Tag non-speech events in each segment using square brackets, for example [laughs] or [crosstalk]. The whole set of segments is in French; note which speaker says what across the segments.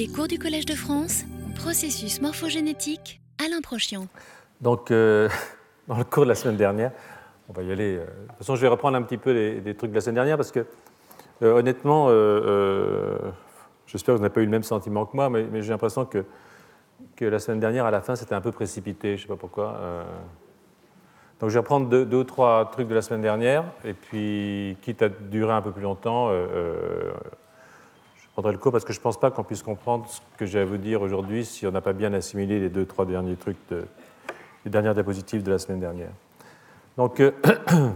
Speaker 1: Les cours du Collège de France, processus morphogénétique, Alain Prochian.
Speaker 2: Donc, euh, [laughs] dans le cours de la semaine dernière, on va y aller. euh, de toute façon, je vais reprendre un petit peu les, les trucs de la semaine dernière parce que, euh, honnêtement, j'espère que vous n'avez pas eu le même sentiment que moi, mais, j'ai l'impression que, que la semaine dernière, à la fin, c'était un peu précipité. Je ne sais pas pourquoi. Donc, je vais reprendre deux, ou trois trucs de la semaine dernière, et puis, quitte à durer un peu plus longtemps, euh, prendrai le cours parce que je ne pense pas qu'on puisse comprendre ce que j'ai à vous dire aujourd'hui si on n'a pas bien assimilé les deux, trois derniers trucs, de, les dernières diapositives de la semaine dernière. Donc, euh, [clears throat] je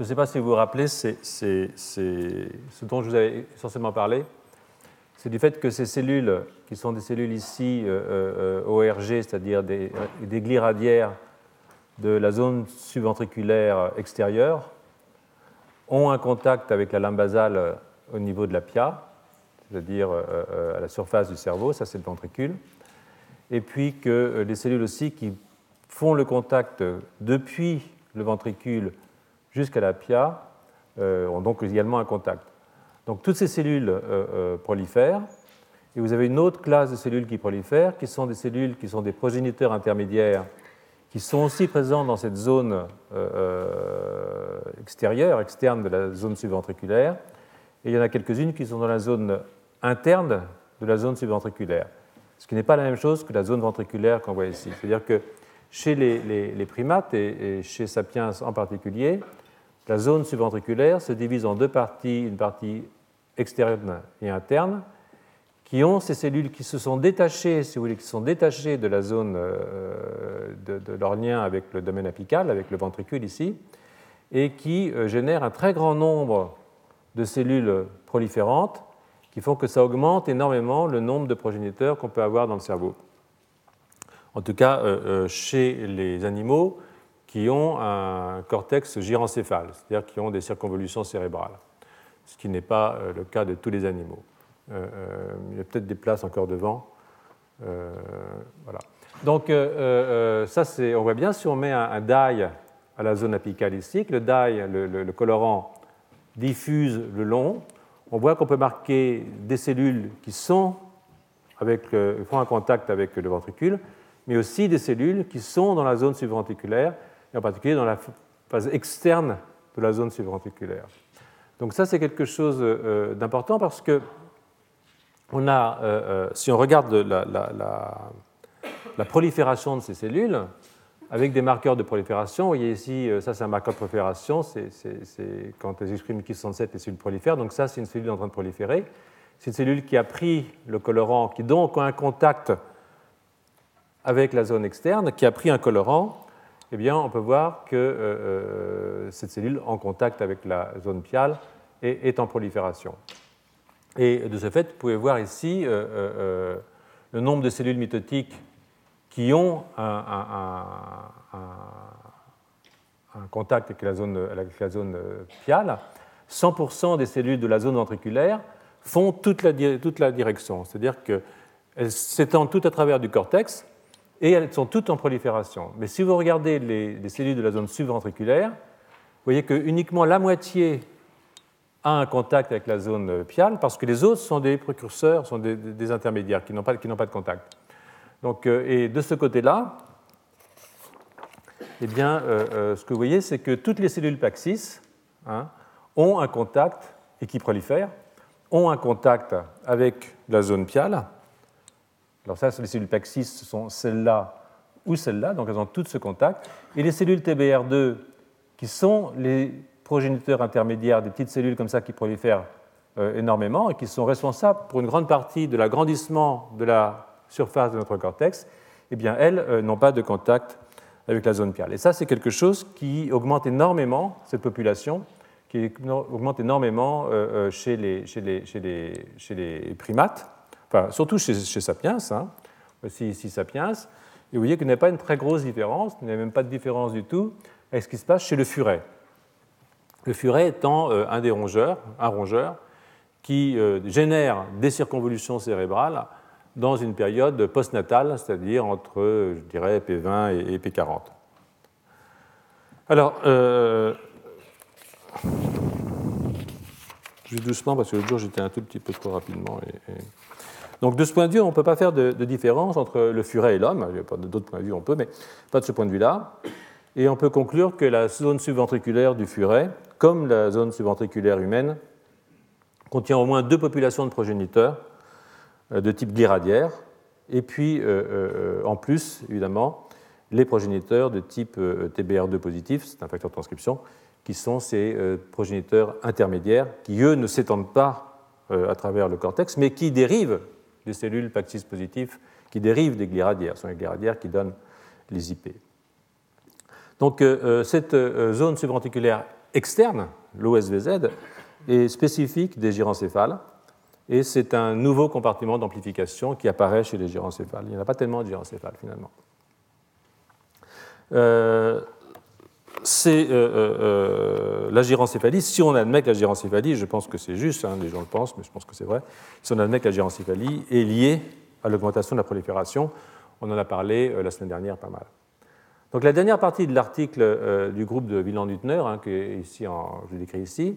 Speaker 2: ne sais pas si vous vous rappelez, c'est c'est- c'est ce dont je vous avais essentiellement parlé, c'est du fait que ces cellules, qui sont des cellules ici euh, euh, ORG, c'est-à-dire des, des glis radiaires de la zone subventriculaire extérieure, ont un contact avec la lame basale euh, au niveau de la pia, c'est-à-dire euh, euh, à la surface du cerveau, ça c'est le ventricule, et puis que euh, les cellules aussi qui font le contact depuis le ventricule jusqu'à la pia ont donc également un contact. Donc toutes ces cellules prolifèrent, et vous avez une autre classe de cellules qui prolifèrent, qui sont des cellules qui sont des progéniteurs intermédiaires, qui sont aussi présents dans cette zone extérieure, externe de la zone subventriculaire, et il y en a quelques-unes qui sont dans la zone interne de la zone subventriculaire, ce qui n'est pas la même chose que la zone ventriculaire qu'on voit ici. C'est-à-dire que chez les, primates et, chez Sapiens en particulier, la zone subventriculaire se divise en deux parties, une partie externe et interne, qui ont ces cellules qui se sont détachées, si vous voulez, qui sont détachées de la zone euh, de, de leur lien avec le domaine apical, avec le ventricule ici, et qui euh, génèrent un très grand nombre de cellules proliférantes qui font que ça augmente énormément le nombre de progéniteurs qu'on peut avoir dans le cerveau. En tout cas, euh, euh, chez les animaux qui ont un cortex gyrencéphale, c'est-à-dire qui ont des circonvolutions cérébrales, ce qui n'est pas euh, le cas de tous les animaux. Il y a peut-être des places encore devant. Voilà. Donc, ça, c'est, on voit bien si on met un, dye à la zone apicale ici, que le dye, le colorant, diffuse le long. On voit qu'on peut marquer des cellules qui sont avec le- font un contact avec le ventricule, mais aussi des cellules qui sont dans la zone subventriculaire, et en particulier dans la phase externe de la zone subventriculaire. Donc ça, c'est quelque chose euh, d'important parce que a, euh, euh, si on regarde la- la prolifération de ces cellules, avec des marqueurs de prolifération, vous voyez ici, euh, ça c'est un marqueur de prolifération, c'est- quand elles expriment Ki67, les cellules prolifèrent, donc ça c'est une cellule en train de proliférer. C'est une cellule qui a pris le colorant, qui donc a un contact avec la zone externe, qui a pris un colorant, eh bien, on peut voir que euh, euh, cette cellule en contact avec la zone piale est, en prolifération. Et de ce fait, vous pouvez voir ici le nombre de cellules mitotiques qui ont un, contact avec la zone, avec la zone euh, piale. 100% des cellules de la zone ventriculaire font toute la, toute la direction, c'est-à-dire qu'elles s'étendent toutes à travers du cortex et elles sont toutes en prolifération. Mais si vous regardez les, les cellules de la zone subventriculaire, vous voyez que uniquement la moitié a un contact avec la zone piale, parce que les autres sont des précurseurs, sont des, intermédiaires qui n'ont pas, pas de contact. Donc, euh, et de ce côté-là, eh bien, euh, euh, ce que vous voyez, c'est que toutes les cellules Paxis hein, ont un contact, et qui prolifèrent, ont un contact avec la zone piale. Alors ça, les cellules Paxis, ce sont celles-là ou celles-là, donc elles ont toutes ce contact. Et les cellules TBR2, qui sont les progéniteurs intermédiaires des petites cellules comme ça qui prolifèrent énormément et qui sont responsables pour une grande partie de l'agrandissement de la surface de notre cortex, eh bien, elles euh, n'ont pas de contact avec la zone piale. Et ça, c'est quelque chose qui augmente énormément cette population, qui augmente énormément euh, euh, chez, les, chez, les, chez, les, chez les primates, enfin, surtout chez, Sapiens. Hein. Ici Sapiens. Et vous voyez qu'il n'y a pas une très grosse différence, il n'y a même pas de différence du tout avec ce qui se passe chez le furet. Le furet étant un des rongeurs, un rongeur, qui génère des circonvolutions cérébrales dans une période postnatale, c'est-à-dire entre, je dirais, P20 et, et P40. Alors, euh, vais doucement parce que l'autre jour j'étais un tout petit peu trop rapidement. Donc de ce point de vue, on ne peut pas faire de, différence entre le furet et l'homme. D'autres points de vue, on peut, mais pas de ce point de vue-là. Et on peut conclure que la zone subventriculaire du furet, comme la zone subventriculaire humaine, contient au moins deux populations de progéniteurs de type gliradiaire, et puis euh, euh, en plus, évidemment, les progéniteurs de type TBR2 positif, c'est un facteur de transcription, qui sont ces progéniteurs intermédiaires, qui eux ne s'étendent pas à travers le cortex, mais qui dérivent des cellules Paxis positifs, qui dérivent des gliradiaires, ce sont les gliradiaires qui donnent les IP. Donc cette zone subventriculaire externe, l'OSVZ, est spécifique des gyrencéphales et c'est un nouveau compartiment d'amplification qui apparaît chez les gyrencéphales. Il n'y en a pas tellement de gyrencéphales finalement. Euh, c'est euh, euh, la gyrencéphalie. Si on admet que la gyrencéphalie, je pense que c'est juste, hein, les gens le pensent, mais je pense que c'est vrai, si on admet que la gyrencéphalie est liée à l'augmentation de la prolifération, on en a parlé la semaine dernière pas mal. Donc la dernière partie de l'article du groupe de Wieland-Hüttner, hein, que je décris ici,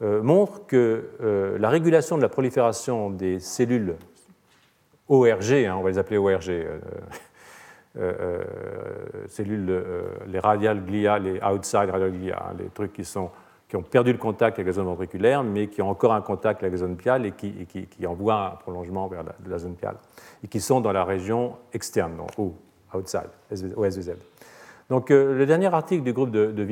Speaker 2: montre que euh, la régulation de la prolifération des cellules ORG, hein, on va les appeler ORG, euh, cellules, les radial glia, les outside radial glia, hein, les trucs qui, sont, qui ont perdu le contact avec la zone ventriculaire, mais qui ont encore un contact avec la zone piale et qui, envoient un prolongement vers la, zone piale, et qui sont dans la région externe, donc, ou outside, OSVZ. Donc le dernier article du groupe de, de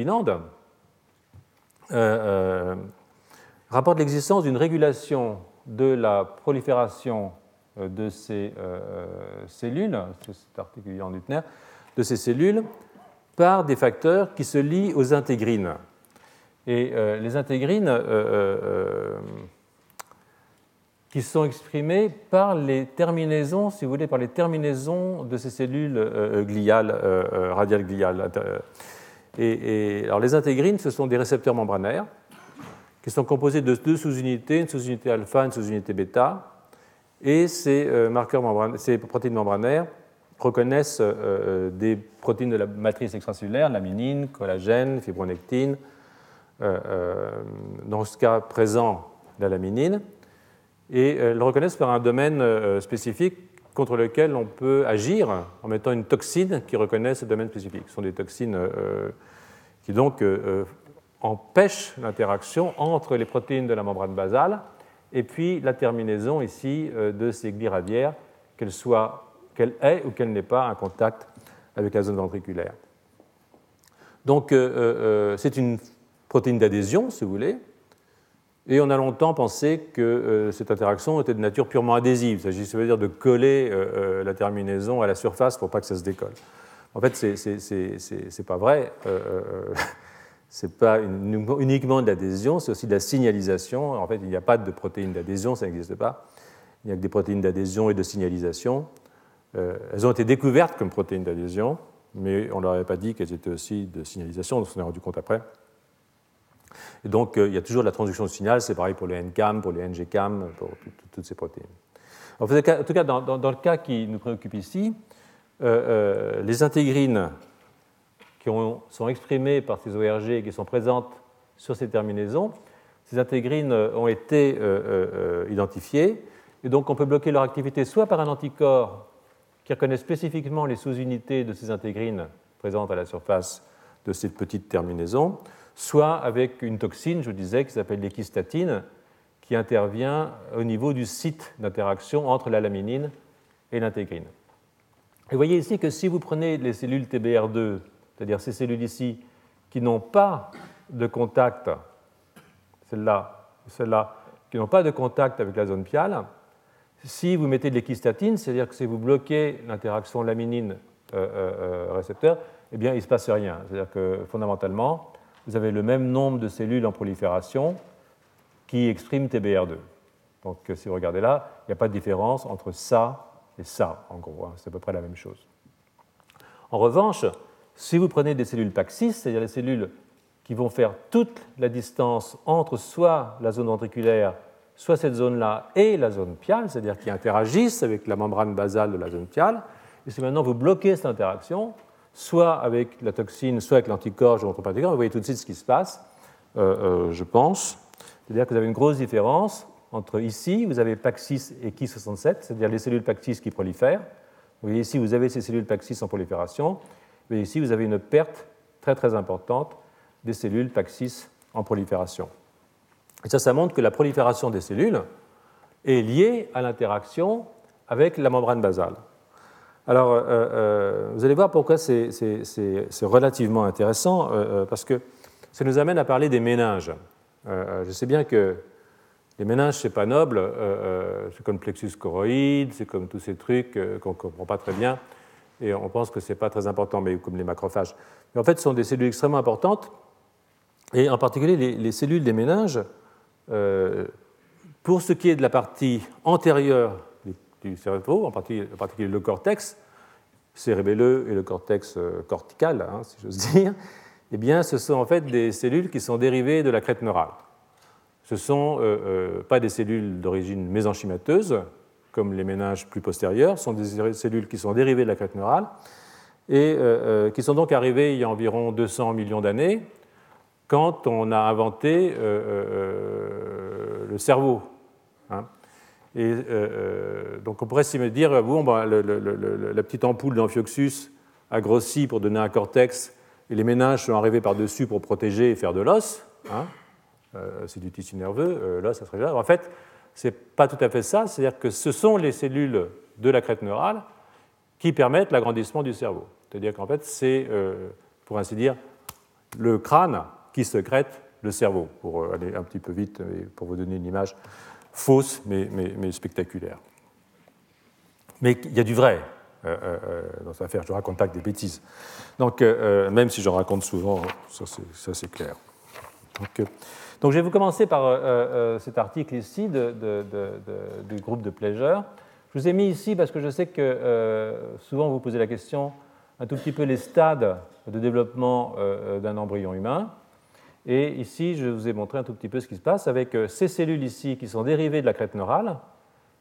Speaker 2: rapporte l'existence d'une régulation de la prolifération euh, de ces euh, cellules, cet article en Lutner, de ces cellules par des facteurs qui se lient aux intégrines. Et euh, les intégrines qui sont exprimées par les terminaisons, si vous voulez, par les terminaisons de ces cellules gliales, radiales gliales. Et, alors les intégrines, ce sont des récepteurs membranaires qui sont composés de deux sous-unités, une sous-unité alpha, une sous-unité bêta. Et ces, euh, marqueurs ces protéines membranaires reconnaissent euh, euh, des protéines de la matrice extracellulaire, laminine, collagène, fibronectine, dans ce cas présent la laminine, et elles le reconnaissent par un domaine spécifique contre lequel on peut agir en mettant une toxine qui reconnaît ce domaine spécifique. Ce sont des toxines qui donc empêche l'interaction entre les protéines de la membrane basale et puis la terminaison ici euh, de ces gliradières, qu'elle soit qu'elle ait ou qu'elle n'ait pas un contact avec la zone ventriculaire. Donc euh, euh, c'est une protéine d'adhésion, si vous voulez, et on a longtemps pensé que cette interaction était de nature purement adhésive. Il veut dire de coller la terminaison à la surface pour pas que ça se décolle. En fait, c'est pas vrai ce n'est pas uniquement de l'adhésion, c'est aussi de la signalisation. En fait, il n'y a pas de protéines d'adhésion, ça n'existe pas. Il n'y a que des protéines d'adhésion et de signalisation. Euh, elles ont été découvertes comme protéines d'adhésion, mais on ne leur avait pas dit qu'elles étaient aussi de signalisation, on s'en est rendu compte après. Et donc, euh, il y a toujours de la transduction de signal, c'est pareil pour les NCAM, pour les NGCAM, pour toutes ces protéines. En, tout cas, dans, le cas qui nous préoccupe ici, euh, les intégrines qui sont exprimées par ces ORG et qui sont présentes sur ces terminaisons. Ces intégrines ont été euh, euh, identifiées et donc on peut bloquer leur activité soit par un anticorps qui reconnaît spécifiquement les sous-unités de ces intégrines présentes à la surface de cette petite terminaison, soit avec une toxine, je vous disais, qui s'appelle l'équistatine, qui intervient au niveau du site d'interaction entre la laminine et l'intégrine. vous voyez ici que si vous prenez les cellules TBR2 c'est-à-dire ces cellules ici qui n'ont pas de contact, celles-là, celles-là, qui n'ont pas de contact avec la zone piale, si vous mettez de l'équistatine, c'est-à-dire que si vous bloquez l'interaction laminine-récepteur, eh bien, il ne se passe rien. C'est-à-dire que fondamentalement, vous avez le même nombre de cellules en prolifération qui expriment TBR2. Donc, si vous regardez là, il n'y a pas de différence entre ça et ça, en gros. Hein. c'est à peu près la même chose. En revanche, si vous prenez des cellules Paxis, c'est-à-dire les cellules qui vont faire toute la distance entre soit la zone ventriculaire, soit cette zone-là et la zone piale, c'est-à-dire qui interagissent avec la membrane basale de la zone piale, et si maintenant vous bloquez cette interaction, soit avec la toxine, soit avec l'anticorps, je ne pas vous voyez tout de suite ce qui se passe, euh, euh, je pense. C'est-à-dire que vous avez une grosse différence entre ici, vous avez PAC6 et Ki67, c'est-à-dire les cellules PAC6 qui prolifèrent. Vous voyez ici, vous avez ces cellules PAC6 en prolifération. Mais ici, vous avez une perte très très importante des cellules PAC6 en prolifération. Et ça, ça montre que la prolifération des cellules est liée à l'interaction avec la membrane basale. Alors, euh, euh, vous allez voir pourquoi c'est relativement intéressant, euh, parce que ça nous amène à parler des méninges. je sais bien que les méninges, c'est pas noble, c'est comme le plexus choroïde, c'est comme tous ces trucs qu'on ne comprend pas très bien, et on pense que ce n'est pas très important, mais comme les macrophages. Mais en fait, ce sont des cellules extrêmement importantes, et en particulier les, les cellules des méninges, pour ce qui est de la partie antérieure du cerveau, en particulier, le cortex cérébelleux et le cortex euh, cortical, hein, si j'ose dire, eh bien, ce sont en fait des cellules qui sont dérivées de la crête neurale. Ce ne sont euh, euh, pas des cellules d'origine mésenchymateuse, comme les ménages plus postérieurs, sont des cellules qui sont dérivées de la crête neurale et qui sont donc arrivées il y a environ 200 millions d'années quand on a inventé le cerveau. Hein. Et euh, euh, donc on pourrait s'y dire, bon, ben, la petite ampoule d'Amphioxus a grossi pour donner un cortex, et les méninges sont arrivés par-dessus pour protéger et faire de l'os. Hein. Euh, c'est du tissu nerveux, l'os, ça serait là. En fait, ce n'est pas tout à fait ça, c'est-à-dire que ce sont les cellules de la crête neurale qui permettent l'agrandissement du cerveau. C'est-à-dire qu'en fait, c'est, pour ainsi dire, le crâne qui secrète le cerveau, pour aller un petit peu vite et pour vous donner une image fausse mais, spectaculaire. Mais il y a du vrai euh, euh, euh, dans cette affaire, je raconte pas que des bêtises. Donc, même si j'en raconte souvent, ça c'est clair. Donc, donc, je vais vous commencer par cet article ici du groupe de Pleasure. Je vous ai mis ici parce que je sais que souvent vous posez la question un tout petit peu les stades de développement d'un embryon humain. Et ici, je vous ai montré un tout petit peu ce qui se passe avec euh, ces cellules ici qui sont dérivées de la crête neurale,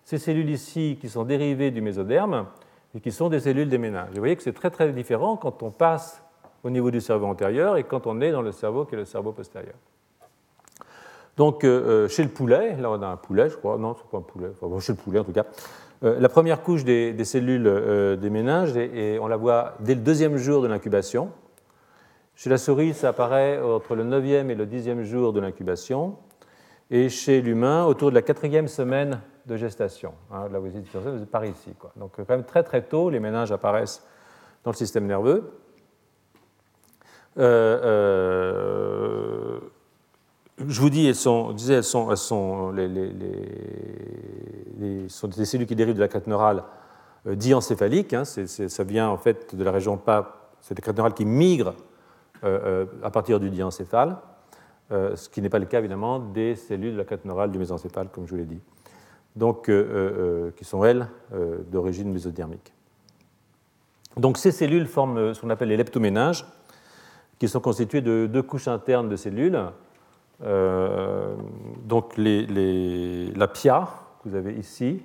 Speaker 2: ces cellules ici qui sont dérivées du mésoderme et qui sont des cellules des méninges. Vous voyez que c'est très très différent quand on passe au niveau du cerveau antérieur et quand on est dans le cerveau qui est le cerveau postérieur. Donc, euh, euh, chez le poulet, là on a un poulet, je crois, non, c'est pas un poulet, enfin, chez le poulet en tout cas, la première couche des, cellules des méninges, et on la voit dès le deuxième jour de l'incubation, chez la souris, ça apparaît entre le 9e et le 10e jour de l'incubation, et chez l'humain, autour de la quatrième semaine de gestation. Hein, là, vous êtes par ici. Quoi. Donc, quand même très très tôt, les méninges apparaissent dans le système nerveux. Euh, euh, je vous dis, elles sont, disais, elles sont, elles les, sont, des cellules qui dérivent de la crête neurale euh, diencéphalique. Hein, ça vient en fait de la région pas. C'est des crêtes neurales qui migrent euh, euh, à partir du diencéphale, euh, ce qui n'est pas le cas évidemment des cellules de la crête neurale du mésencéphale, comme je vous l'ai dit, donc, qui sont elles d'origine mésodermique. Donc ces cellules forment ce qu'on appelle les leptoménages, qui sont constituées de deux couches internes de cellules. Donc la pia, que vous avez ici,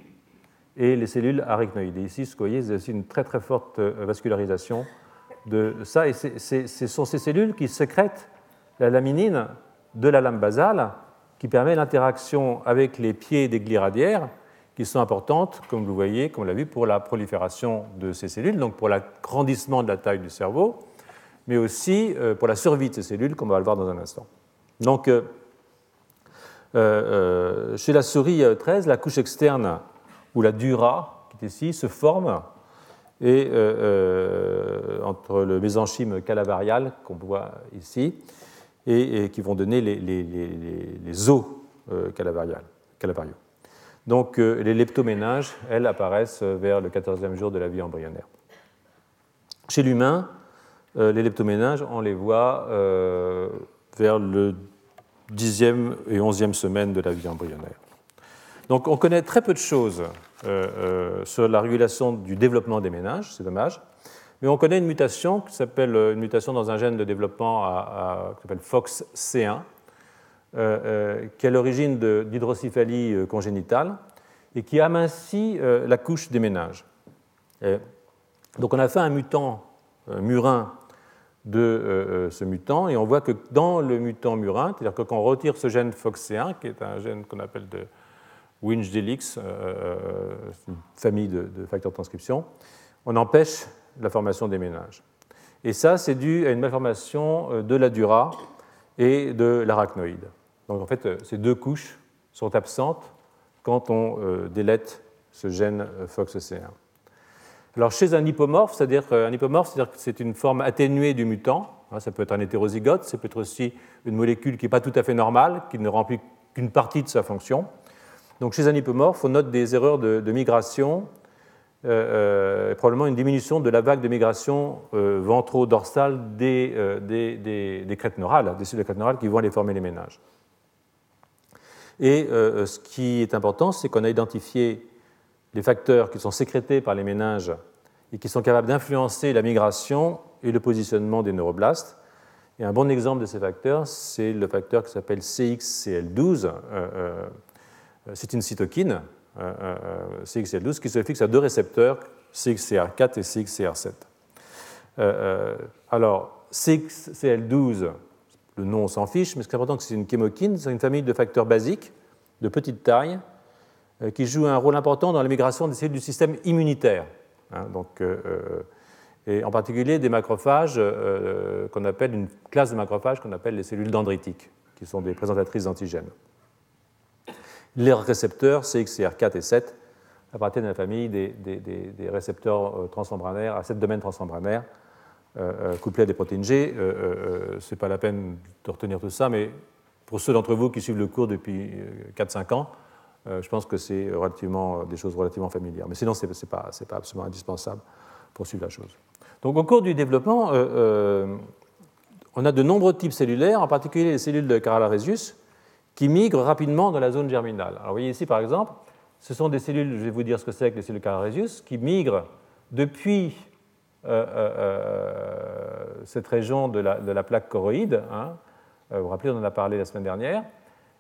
Speaker 2: et les cellules arachnoïdes. Et ici, ce que vous voyez, c'est aussi une très très forte vascularisation de ça. Et ce sont ces cellules qui sécrètent la laminine de la lame basale qui permet l'interaction avec les pieds des glies radiaires qui sont importantes, comme vous voyez, comme on l'a vu, pour la prolifération de ces cellules, donc pour l'agrandissement de la taille du cerveau, mais aussi euh, pour la survie de ces cellules, comme on va le voir dans un instant. Donc, euh, euh, chez la souris 13, la couche externe, ou la dura, qui est ici, se forme et euh, euh, entre le mésenchyme calavarial qu'on voit ici et, qui vont donner les, os euh, calavariaux. Donc les leptoménages, elles, apparaissent vers le 14e jour de la vie embryonnaire. Chez l'humain, les leptoménages, on les voit vers le 10e et 11e semaine de la vie embryonnaire. Donc on connaît très peu de choses euh, euh, sur la régulation du développement des ménages, c'est dommage. Mais on connaît une mutation qui s'appelle euh, une mutation dans un gène de développement qui s'appelle FOXC1, qui est l'origine d'hydrocéphalie congénitale et qui amincit la couche des ménages. donc on a fait un mutant murin de ce mutant. Et on voit que dans le mutant murin, c'est-à-dire que quand on retire ce gène FOXC1, qui est un gène qu'on appelle de Winch-Delix, une famille de, de, facteurs de transcription, on empêche la formation des ménages. Et ça, c'est dû à une malformation de la dura et de l'arachnoïde. Donc en fait, ces deux couches sont absentes quand on délète ce gène FOXC1. Alors chez un hypomorphe, c'est-à-dire un hypomorphe, c'est-à-dire que c'est une forme atténuée du mutant. Hein, ça peut être un hétérozygote, ça peut être aussi une molécule qui n'est pas tout à fait normale, qui ne remplit qu'une partie de sa fonction. Donc chez un hypomorphe, on note des erreurs de, migration, euh, euh, probablement une diminution de la vague de migration euh, ventro-dorsale des, des, crêtes neurales, des cellules de crêtes neurales qui vont aller former les ménages. Et ce qui est important, c'est qu'on a identifié les facteurs qui sont sécrétés par les méninges et qui sont capables d'influencer la migration et le positionnement des neuroblastes. Et un bon exemple de ces facteurs, c'est le facteur qui s'appelle CXCL12. Euh, euh, c'est une cytokine, euh, CXCL12, qui se fixe à deux récepteurs, CXCR4 et CXCR7. alors, CXCL12, le nom on s'en fiche, mais ce qui est important, c'est que c'est une chémokine, c'est une famille de facteurs basiques de petite taille qui joue un rôle important dans la migration des cellules du système immunitaire. Hein, donc, euh, euh, et en particulier des macrophages qu'on appelle une classe de macrophages qu'on appelle les cellules dendritiques, qui sont des présentatrices d'antigènes. Les récepteurs CXCR4 et 7 appartiennent à la famille des, récepteurs transmembranaires à sept domaines transmembranaires couplés à des protéines G. Ce n'est pas la peine de retenir tout ça, mais pour ceux d'entre vous qui suivent le cours depuis 4-5 ans, euh, je pense que c'est relativement, des choses relativement familières. Mais sinon, ce n'est pas, pas, absolument indispensable pour suivre la chose. Donc, au cours du développement, euh, euh, on a de nombreux types cellulaires, en particulier les cellules de Carala-Rhesus, qui migrent rapidement dans la zone germinale. Alors, vous voyez ici, par exemple, ce sont des cellules, je vais vous dire ce que c'est que les cellules Carala-Rhesus, qui migrent depuis cette région de la, de la plaque choroïde. Hein. vous vous rappelez, on en a parlé la semaine dernière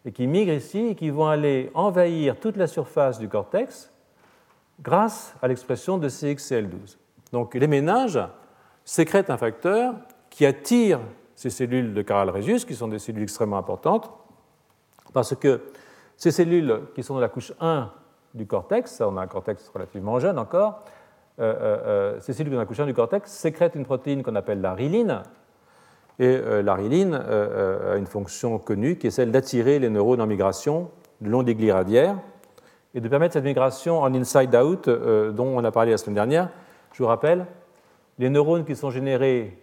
Speaker 2: et qui migrent ici et qui vont aller envahir toute la surface du cortex grâce à l'expression de CXCL12. Donc les ménages sécrètent un facteur qui attire ces cellules de Caral-Rhesus, qui sont des cellules extrêmement importantes, parce que ces cellules qui sont dans la couche 1 du cortex, on a un cortex relativement jeune encore, euh, euh, euh, ces cellules dans la couche 1 du cortex sécrètent une protéine qu'on appelle la riline, et euh, la riline euh, euh, a une fonction connue qui est celle d'attirer les neurones en migration le long des glis radiaires et de permettre cette migration en inside-out dont on a parlé la semaine dernière. Je vous rappelle, les neurones qui sont générés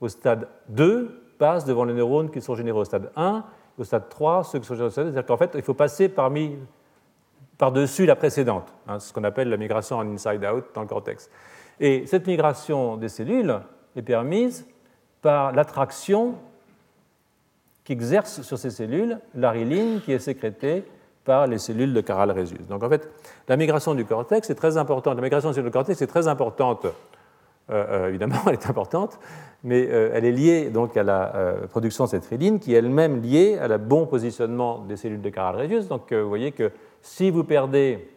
Speaker 2: au stade 2 passent devant les neurones qui sont générés au stade 1, au stade 3, ceux qui sont générés au stade 2. C'est-à-dire qu'en fait, il faut passer par-dessus la précédente, hein, ce qu'on appelle la migration en inside-out dans le cortex. Et cette migration des cellules est permise par l'attraction qu'exerce sur ces cellules l'ariline qui est sécrétée par les cellules de Caral-Rhesus. Donc en fait, la migration du cortex est très importante. La migration du cortex est très importante. Euh, euh, évidemment, [laughs] elle est importante, mais euh, elle est liée donc à la production de cette riline qui est elle-même liée à la bon positionnement des cellules de Caral-Rhesus. Donc vous voyez que si vous perdez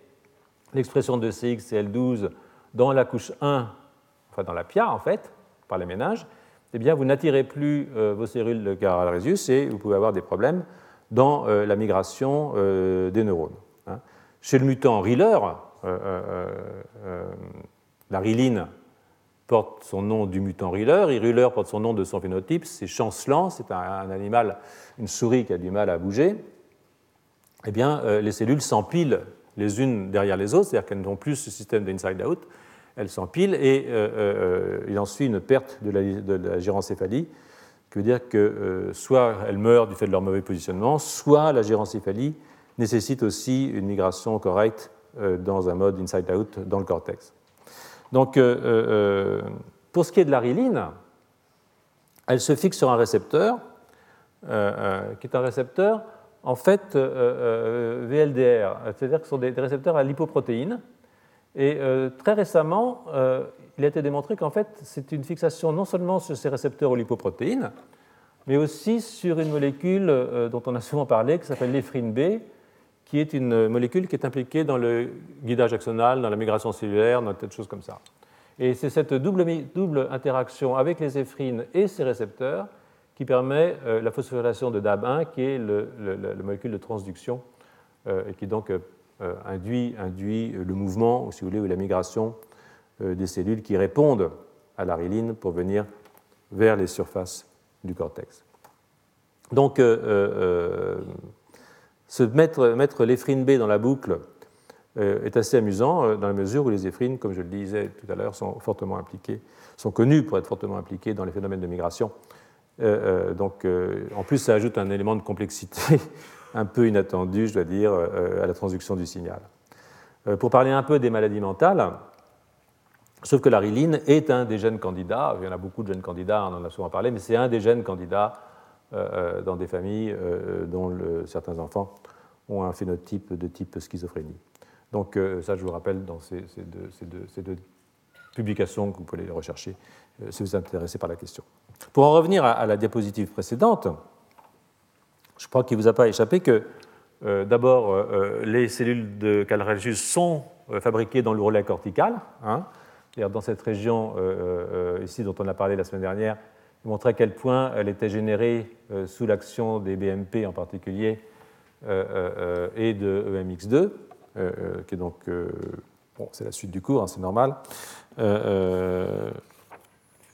Speaker 2: l'expression de CXCL12 dans la couche 1, enfin dans la PIA en fait, par les ménages, eh bien, vous n'attirez plus euh, vos cellules de Caral-Rhesus et vous pouvez avoir des problèmes dans euh, la migration euh, des neurones. Hein. Chez le mutant Riller, la riline porte son nom du mutant Riller, et Riller porte son nom de son phénotype, c'est chancelant, c'est un, animal, une souris qui a du mal à bouger. Eh bien, les cellules s'empilent les unes derrière les autres, c'est-à-dire qu'elles n'ont plus ce système d'inside-out, elles s'empilent et euh, euh, il en suit une perte de la, de gyrencéphalie, qui veut dire que euh, soit elles meurent du fait de leur mauvais positionnement, soit la gyrencéphalie nécessite aussi une migration correcte dans un mode inside-out dans le cortex. Donc, pour ce qui est de la riline, elle se fixe sur un récepteur, qui est un récepteur en fait VLDR, c'est-à-dire que ce sont des récepteurs à lipoprotéines et euh, très récemment, euh, il a été démontré qu'en fait, c'est une fixation non seulement sur ces récepteurs aux lipoprotéines, mais aussi sur une molécule euh, dont on a souvent parlé, qui s'appelle l'éphrine B, qui est une molécule qui est impliquée dans le guidage axonal, dans la migration cellulaire, dans des choses comme ça. Et c'est cette double, interaction avec les éphrines et ces récepteurs qui permet la phosphorylation de DAB1, qui est le, molécule de transduction, et qui donc induit, induit, le mouvement, si vous voulez, ou la migration des cellules qui répondent à la pour venir vers les surfaces du cortex. Donc, se mettre, mettre l'éphrine B dans la boucle euh, est assez amusant euh, dans la mesure où les éphrines, comme je le disais tout à l'heure, sont fortement impliquées, sont connues pour être fortement impliquées dans les phénomènes de migration. Euh, donc, en plus, ça ajoute un élément de complexité un peu inattendu, je dois dire, à la transduction du signal. pour parler un peu des maladies mentales, sauf que la riline est un des gènes candidats, il y en a beaucoup de gènes candidats, on en a souvent parlé, mais c'est un des gènes candidats dans des familles dont certains enfants ont un phénotype de type schizophrénie. Donc euh, ça, je vous rappelle dans ces, deux, publications que vous pouvez les rechercher euh, si vous êtes intéressé par la question. Pour en revenir à, la diapositive précédente, je crois qu'il ne vous a pas échappé que euh, d'abord, les cellules de Calragius sont fabriquées dans le relais cortical. Hein, dans cette région ici dont on a parlé la semaine dernière, il montrait à quel point elle était générée sous l'action des BMP en particulier et de EMX2. Euh, euh, qui est donc. Euh, bon, c'est la suite du cours, hein, c'est normal.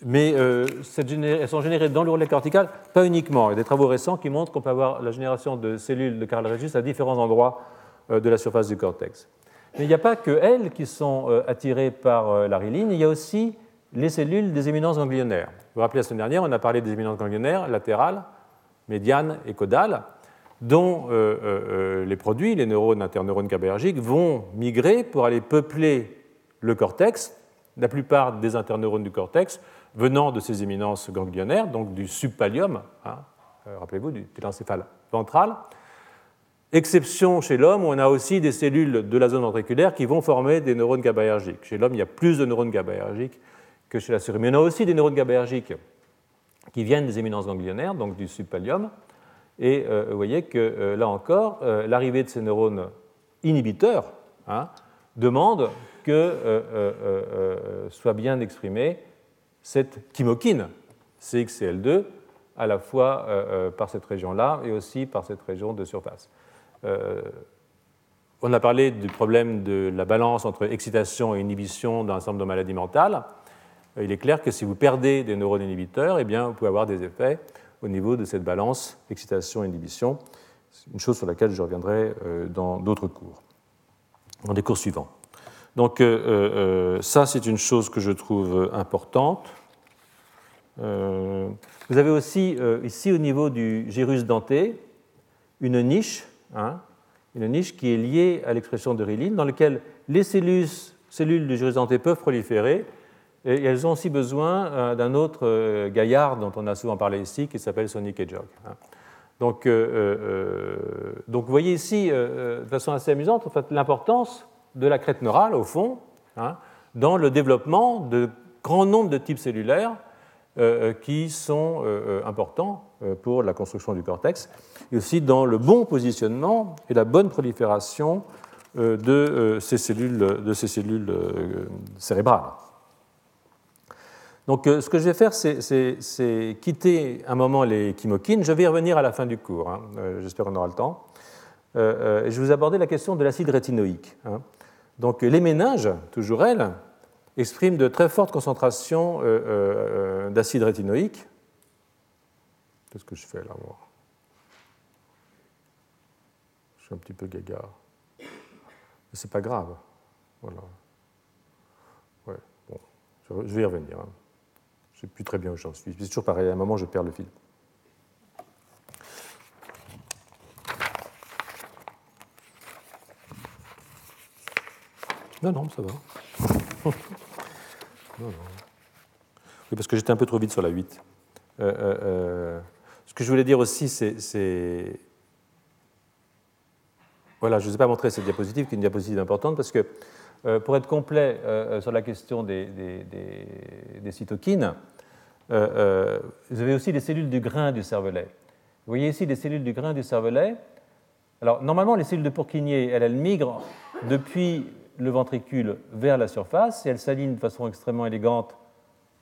Speaker 2: Mais elles sont générées dans le relais cortical, pas uniquement. Il y a des travaux récents qui montrent qu'on peut avoir la génération de cellules de Carl Regis à différents endroits de la surface du cortex. Mais il n'y a pas que elles qui sont attirées par la riline, il y a aussi les cellules des éminences ganglionnaires. Vous vous rappelez la semaine dernière, on a parlé des éminences ganglionnaires latérales, médianes et caudales dont euh, euh, euh, les produits, les neurones interneurones GABAergiques, vont migrer pour aller peupler le cortex, la plupart des interneurones du cortex venant de ces éminences ganglionnaires, donc du subpallium, hein, rappelez-vous, du télencéphale ventral, exception chez l'homme où on a aussi des cellules de la zone ventriculaire qui vont former des neurones GABAergiques. Chez l'homme, il y a plus de neurones GABAergiques que chez la souris. Mais on a aussi des neurones GABAergiques qui viennent des éminences ganglionnaires, donc du subpallium, et euh, vous voyez que euh, là encore, euh, l'arrivée de ces neurones inhibiteurs hein, demande que soit bien exprimée cette chymokine CXCL2 à la fois par cette région-là et aussi par cette région de surface. on a parlé du problème de la balance entre excitation et inhibition dans nombre de maladies mentales. Il est clair que si vous perdez des neurones inhibiteurs, eh bien, vous pouvez avoir des effets au niveau de cette balance excitation-inhibition. C'est une chose sur laquelle je reviendrai euh, dans d'autres cours, dans des cours suivants. Donc euh, euh, ça, c'est une chose que je trouve importante. vous avez aussi ici au niveau du gyrus denté une niche, hein, une niche qui est liée à l'expression de riline, dans laquelle les cellules, cellules du gyrus denté peuvent proliférer et elles ont aussi besoin euh, d'un autre euh, gaillard dont on a souvent parlé ici, qui s'appelle Sonic Hedgehog. Hein. Donc, euh, donc, vous voyez ici, de façon assez amusante, en fait, l'importance de la crête neurale, au fond, hein, dans le développement de grands nombres de types cellulaires qui sont importants pour la construction du cortex, et aussi dans le bon positionnement et la bonne prolifération de ces cellules, cérébrales. Donc, euh, ce que je vais faire, c'est quitter un moment les chymokines. Je vais y revenir à la fin du cours. Hein. Euh, j'espère qu'on aura le temps. Euh, je vais vous aborder la question de l'acide rétinoïque. Hein. Donc, les méninges, toujours elles, expriment de très fortes concentrations d'acide rétinoïque. Qu'est-ce que je fais là, moi? Je suis un petit peu gaga. Mais c'est pas grave. Voilà. Ouais, bon, je vais y revenir. Hein. Je ne sais plus très bien où j'en suis. C'est toujours pareil, à un moment, je perds le fil. Non, non, ça va. [laughs] non, non. Oui, parce que j'étais un peu trop vite sur la 8. Euh, euh, euh, ce que je voulais dire aussi, c'est. Voilà, je ne vous ai pas montré cette diapositive, qui est une diapositive importante, parce que pour être complet sur la question des, des cytokines, vous avez aussi les cellules du grain du cervelet. Vous voyez ici les cellules du grain du cervelet. Alors, normalement, les cellules de Purkinje, elles, elles migrent depuis le ventricule vers la surface et elle s'aligne de façon extrêmement élégante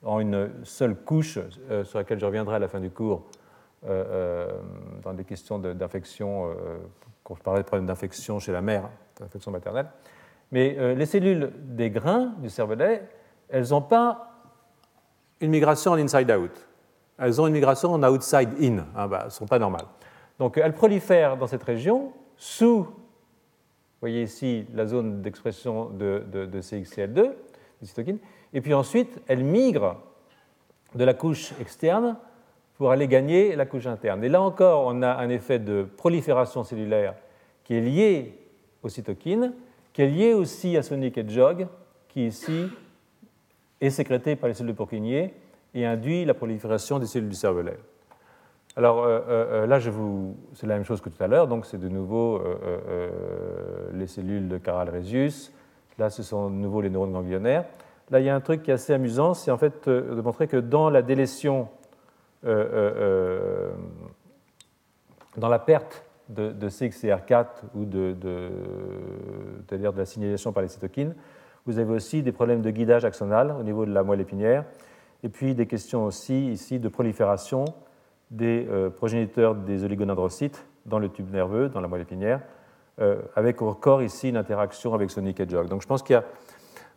Speaker 2: en une seule couche, euh, sur laquelle je reviendrai à la fin du cours, euh, euh, dans des questions d'infection, quand je parlais de problèmes d'infection chez la mère, d'infection maternelle. Mais les cellules des grains du cervelet, elles n'ont pas une migration en inside-out. Elles ont une migration en outside-in. Hein, bah, elles ne sont pas normales. Donc elles prolifèrent dans cette région sous, vous voyez ici la zone d'expression de, de, de, CXCL2, de cytokine, et puis ensuite elles migrent de la couche externe pour aller gagner la couche interne. Et là encore, on a un effet de prolifération cellulaire qui est lié aux cytokines, qui est lié aussi à Sonic et Jog, qui ici est sécrété par les cellules de Purkinje et induit la prolifération des cellules du cervelet. Alors euh, euh, euh, là, c'est la même chose que tout à l'heure, donc c'est de nouveau les cellules de Caral-Rhésus. Là, ce sont de nouveau les neurones ganglionnaires. Là, il y a un truc qui est assez amusant, c'est en fait de montrer que dans la délétion, dans la perte de, de CXCR4 ou de, de, de la signalisation par les cytokines, vous avez aussi des problèmes de guidage axonal au niveau de la moelle épinière, et puis des questions aussi ici de prolifération des euh, progéniteurs des oligodendrocytes dans le tube nerveux, dans la moelle épinière, euh, avec encore ici une interaction avec Sonic Jog. Donc je pense qu'il y a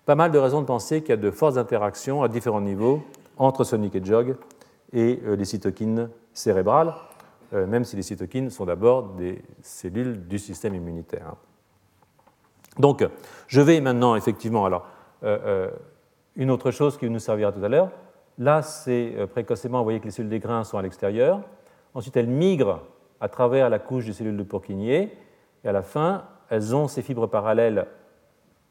Speaker 2: pas mal de raisons de penser qu'il y a de fortes interactions à différents niveaux entre Sonic Jog et euh, les cytokines cérébrales, même si les cytokines sont d'abord des cellules du système immunitaire. Donc, je vais maintenant, effectivement, alors, une autre chose qui nous servira tout à l'heure, Là, c'est euh, précocement, vous voyez que les cellules des grains sont à l'extérieur. Ensuite, elles migrent à travers la couche des cellules de Purkinje. Et à la fin, elles ont ces fibres parallèles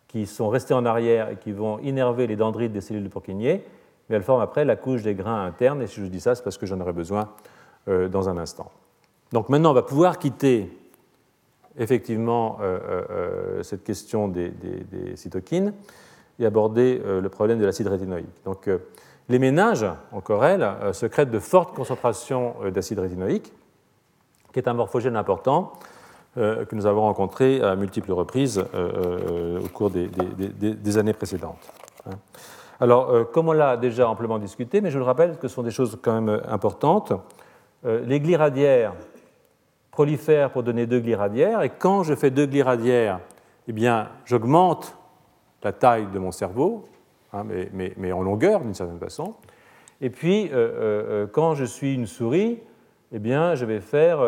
Speaker 2: qui sont restées en arrière et qui vont innerver les dendrites des cellules de Purkinje. Mais elles forment après la couche des grains internes. Et si je dis ça, c'est parce que j'en aurai besoin euh, dans un instant. Donc maintenant, on va pouvoir quitter effectivement euh, cette question des, cytokines et aborder le problème de l'acide rétinoïque. Donc, les ménages, encore elles, euh, secrètent de fortes concentrations euh, d'acide rétinoïque, qui est un morphogène important euh, que nous avons rencontré à multiples reprises au cours des, années précédentes. Hein. Alors, comme on l'a déjà amplement discuté, mais je le rappelle que ce sont des choses quand même importantes, les gliradières prolifèrent pour donner deux gliradières, et quand je fais deux gliradières, eh bien, j'augmente la taille de mon cerveau, Hein, mais, en longueur d'une certaine façon. Et puis, euh, euh, euh, quand je suis une souris, eh bien, je vais faire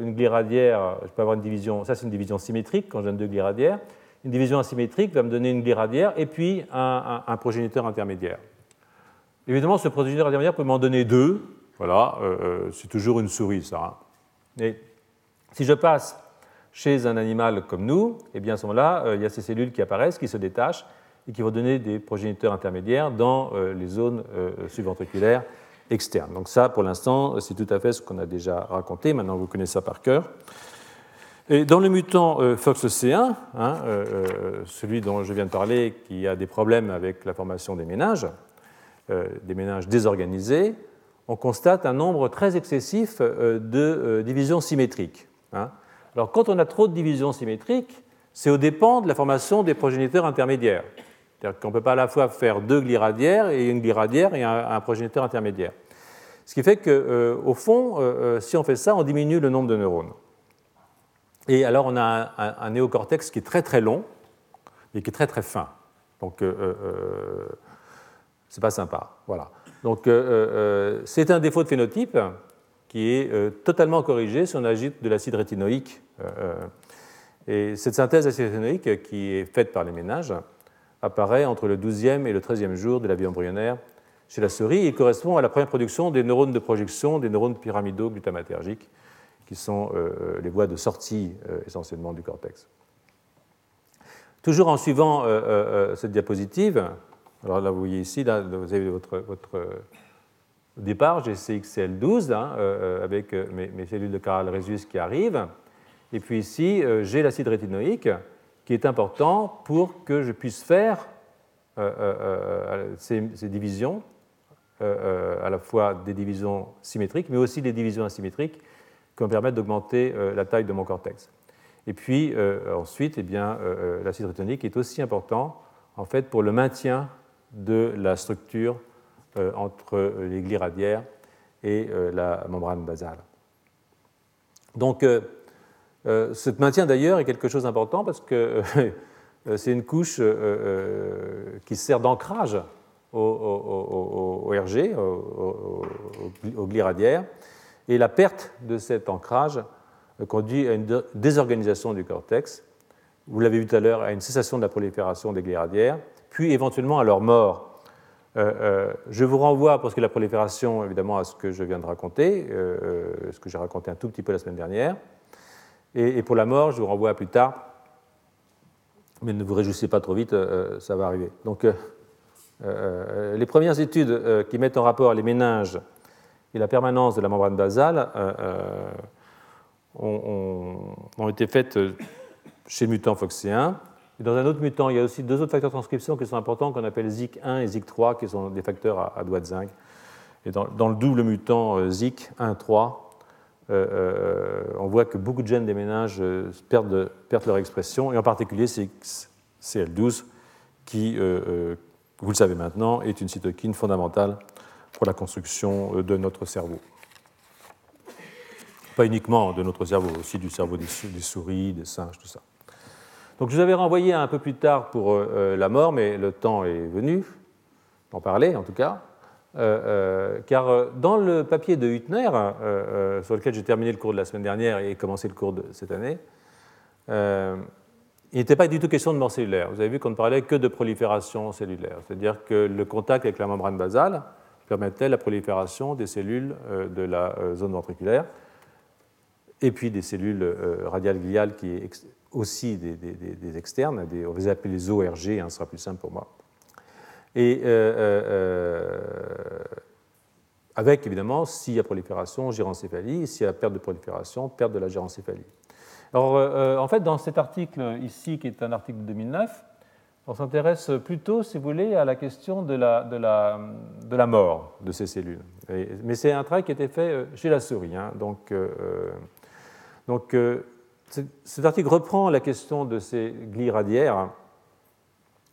Speaker 2: une gliradière, je peux avoir une division, ça c'est une division symétrique quand je donne deux gliradières. Une division asymétrique va me donner une gliradière et puis un, progéniteur intermédiaire. Évidemment, ce progéniteur intermédiaire peut m'en donner deux. Voilà, c'est toujours une souris, ça. Et hein. si je passe chez un animal comme nous, eh bien à ce moment-là, il y a ces cellules qui apparaissent, qui se détachent, et qui vont donner des progéniteurs intermédiaires dans euh, les zones euh, subventriculaires externes. Donc ça, pour l'instant, c'est tout à fait ce qu'on a déjà raconté. Maintenant, vous connaissez ça par cœur. Et dans le mutant euh, FOXC1, hein, celui dont je viens de parler, qui a des problèmes avec la formation des ménages, des ménages désorganisés, on constate un nombre très excessif de divisions symétriques. Hein. Alors, quand on a trop de divisions symétriques, c'est au dépend de la formation des progéniteurs intermédiaires. C'est-à-dire qu'on ne peut pas à la fois faire deux gliradières et une gliradière et un, progéniteur intermédiaire. Ce qui fait qu'au euh, fond, euh, euh, si on fait ça, on diminue le nombre de neurones. Et alors on a un, néocortex qui est très très long et qui est très très fin. Donc c'est pas sympa. Voilà. Donc c'est un défaut de phénotype qui est totalement corrigé si on agite de l'acide rétinoïque. et cette synthèse d'acide rétinoïque qui est faite par les ménages apparaît entre le 12e et le 13e jour de la vie embryonnaire chez la souris et correspond à la première production des neurones de projection, des neurones pyramidaux glutamatergiques, qui sont euh, les voies de sortie euh, essentiellement du cortex. Toujours en suivant euh, cette diapositive, alors là vous voyez ici, là, vous avez votre, votre départ, j'ai CXL12 hein, avec mes, mes, cellules de Caral Rhesus qui arrivent, et puis ici j'ai l'acide rétinoïque qui est important pour que je puisse faire euh, euh, euh, ces, divisions, à la fois des divisions symétriques, mais aussi des divisions asymétriques qui vont permettre d'augmenter la taille de mon cortex. Et puis ensuite, eh bien, l'acide rétonique est aussi important en fait, pour le maintien de la structure entre les glis radiaires et la membrane basale. Donc, ce maintien d'ailleurs est quelque chose d'important parce que [laughs] c'est une couche qui sert d'ancrage au, RG, au, au, glis radiaire, et la perte de cet ancrage conduit à une désorganisation du cortex. Vous l'avez vu tout à l'heure, à une cessation de la prolifération des glis radiaires, puis éventuellement à leur mort. Euh, euh, je vous renvoie, pour ce qui la prolifération, évidemment, à ce que je viens de raconter, euh, ce que j'ai raconté un tout petit peu la semaine dernière. Et, pour la mort, je vous renvoie à plus tard, mais ne vous réjouissez pas trop vite, ça va arriver. Donc, euh, les premières études euh, qui mettent en rapport les méninges et la permanence de la membrane basale euh, ont, été faites chez le mutant foxéen. Et dans un autre mutant, il y a aussi deux autres facteurs de transcription qui sont importants, qu'on appelle ZIC1 et ZIC3, qui sont des facteurs à, doigt de zinc. Et dans, le double mutant ZIC 1-3, on voit que beaucoup de gènes des méninges perdent, perdent, leur expression, et en particulier CL12, qui, vous le savez maintenant, est une cytokine fondamentale pour la construction euh, de notre cerveau. Pas uniquement de notre cerveau, aussi du cerveau des, souris, des singes, tout ça. Donc je vous avais renvoyé un peu plus tard pour euh, euh, la mort, mais le temps est venu d'en parler en tout cas. Car dans le papier de Hüttner, sur lequel j'ai terminé le cours de la semaine dernière et commencé le cours de cette année, il n'était pas du tout question de mort cellulaire. Vous avez vu qu'on ne parlait que de prolifération cellulaire, c'est-à-dire que le contact avec la membrane basale permettait la prolifération des cellules euh, de la euh, zone ventriculaire et puis des cellules euh, radiales gliales qui sont aussi des, externes, on les appelle les ORG, hein, ce sera plus simple pour moi. Et avec évidemment, s'il y a prolifération, gyrencéphalie, s'il y a perte de prolifération, perte de la gyrencéphalie. Alors, euh, euh, en fait, dans cet article ici, qui est un article de 2009, on s'intéresse plutôt, si vous voulez, à la question de la, de la, de la mort de ces cellules. mais c'est un travail qui a été fait euh, chez la souris. Hein. donc, donc cet article reprend la question de ces glis radiaires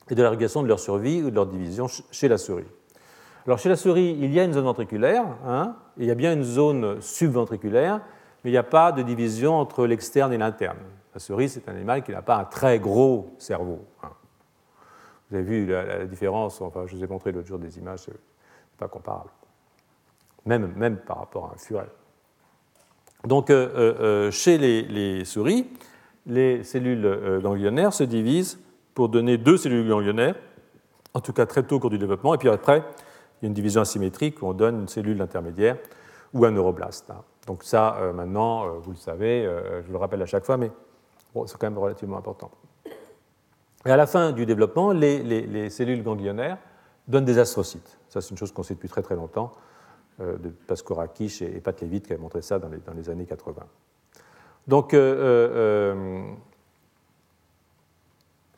Speaker 2: et de la régulation de leur survie ou de leur division chez la souris. Alors, chez la souris, il y a une zone ventriculaire, hein, et il y a bien une zone subventriculaire, mais il n'y a pas de division entre l'externe et l'interne. La souris, c'est un animal qui n'a pas un très gros cerveau. Hein. Vous avez vu la, différence, enfin, je vous ai montré l'autre jour des images, ce n'est pas comparable. Même, même par rapport à un furet. Donc, euh, euh, euh, chez les, souris, les cellules ganglionnaires se divisent pour donner deux cellules ganglionnaires, en tout cas très tôt au cours du développement, et puis après, il y a une division asymétrique où on donne une cellule intermédiaire ou un neuroblaste. Hein. Donc ça, euh, maintenant, euh, vous le savez, euh, je le rappelle à chaque fois, mais c'est quand même relativement important. Et à la fin du développement, les, cellules ganglionnaires donnent des astrocytes. Ça, c'est une chose qu'on sait depuis très très longtemps, de Pascal Rakic et Pat Levitt qui avaient montré ça dans les, années 80. Donc,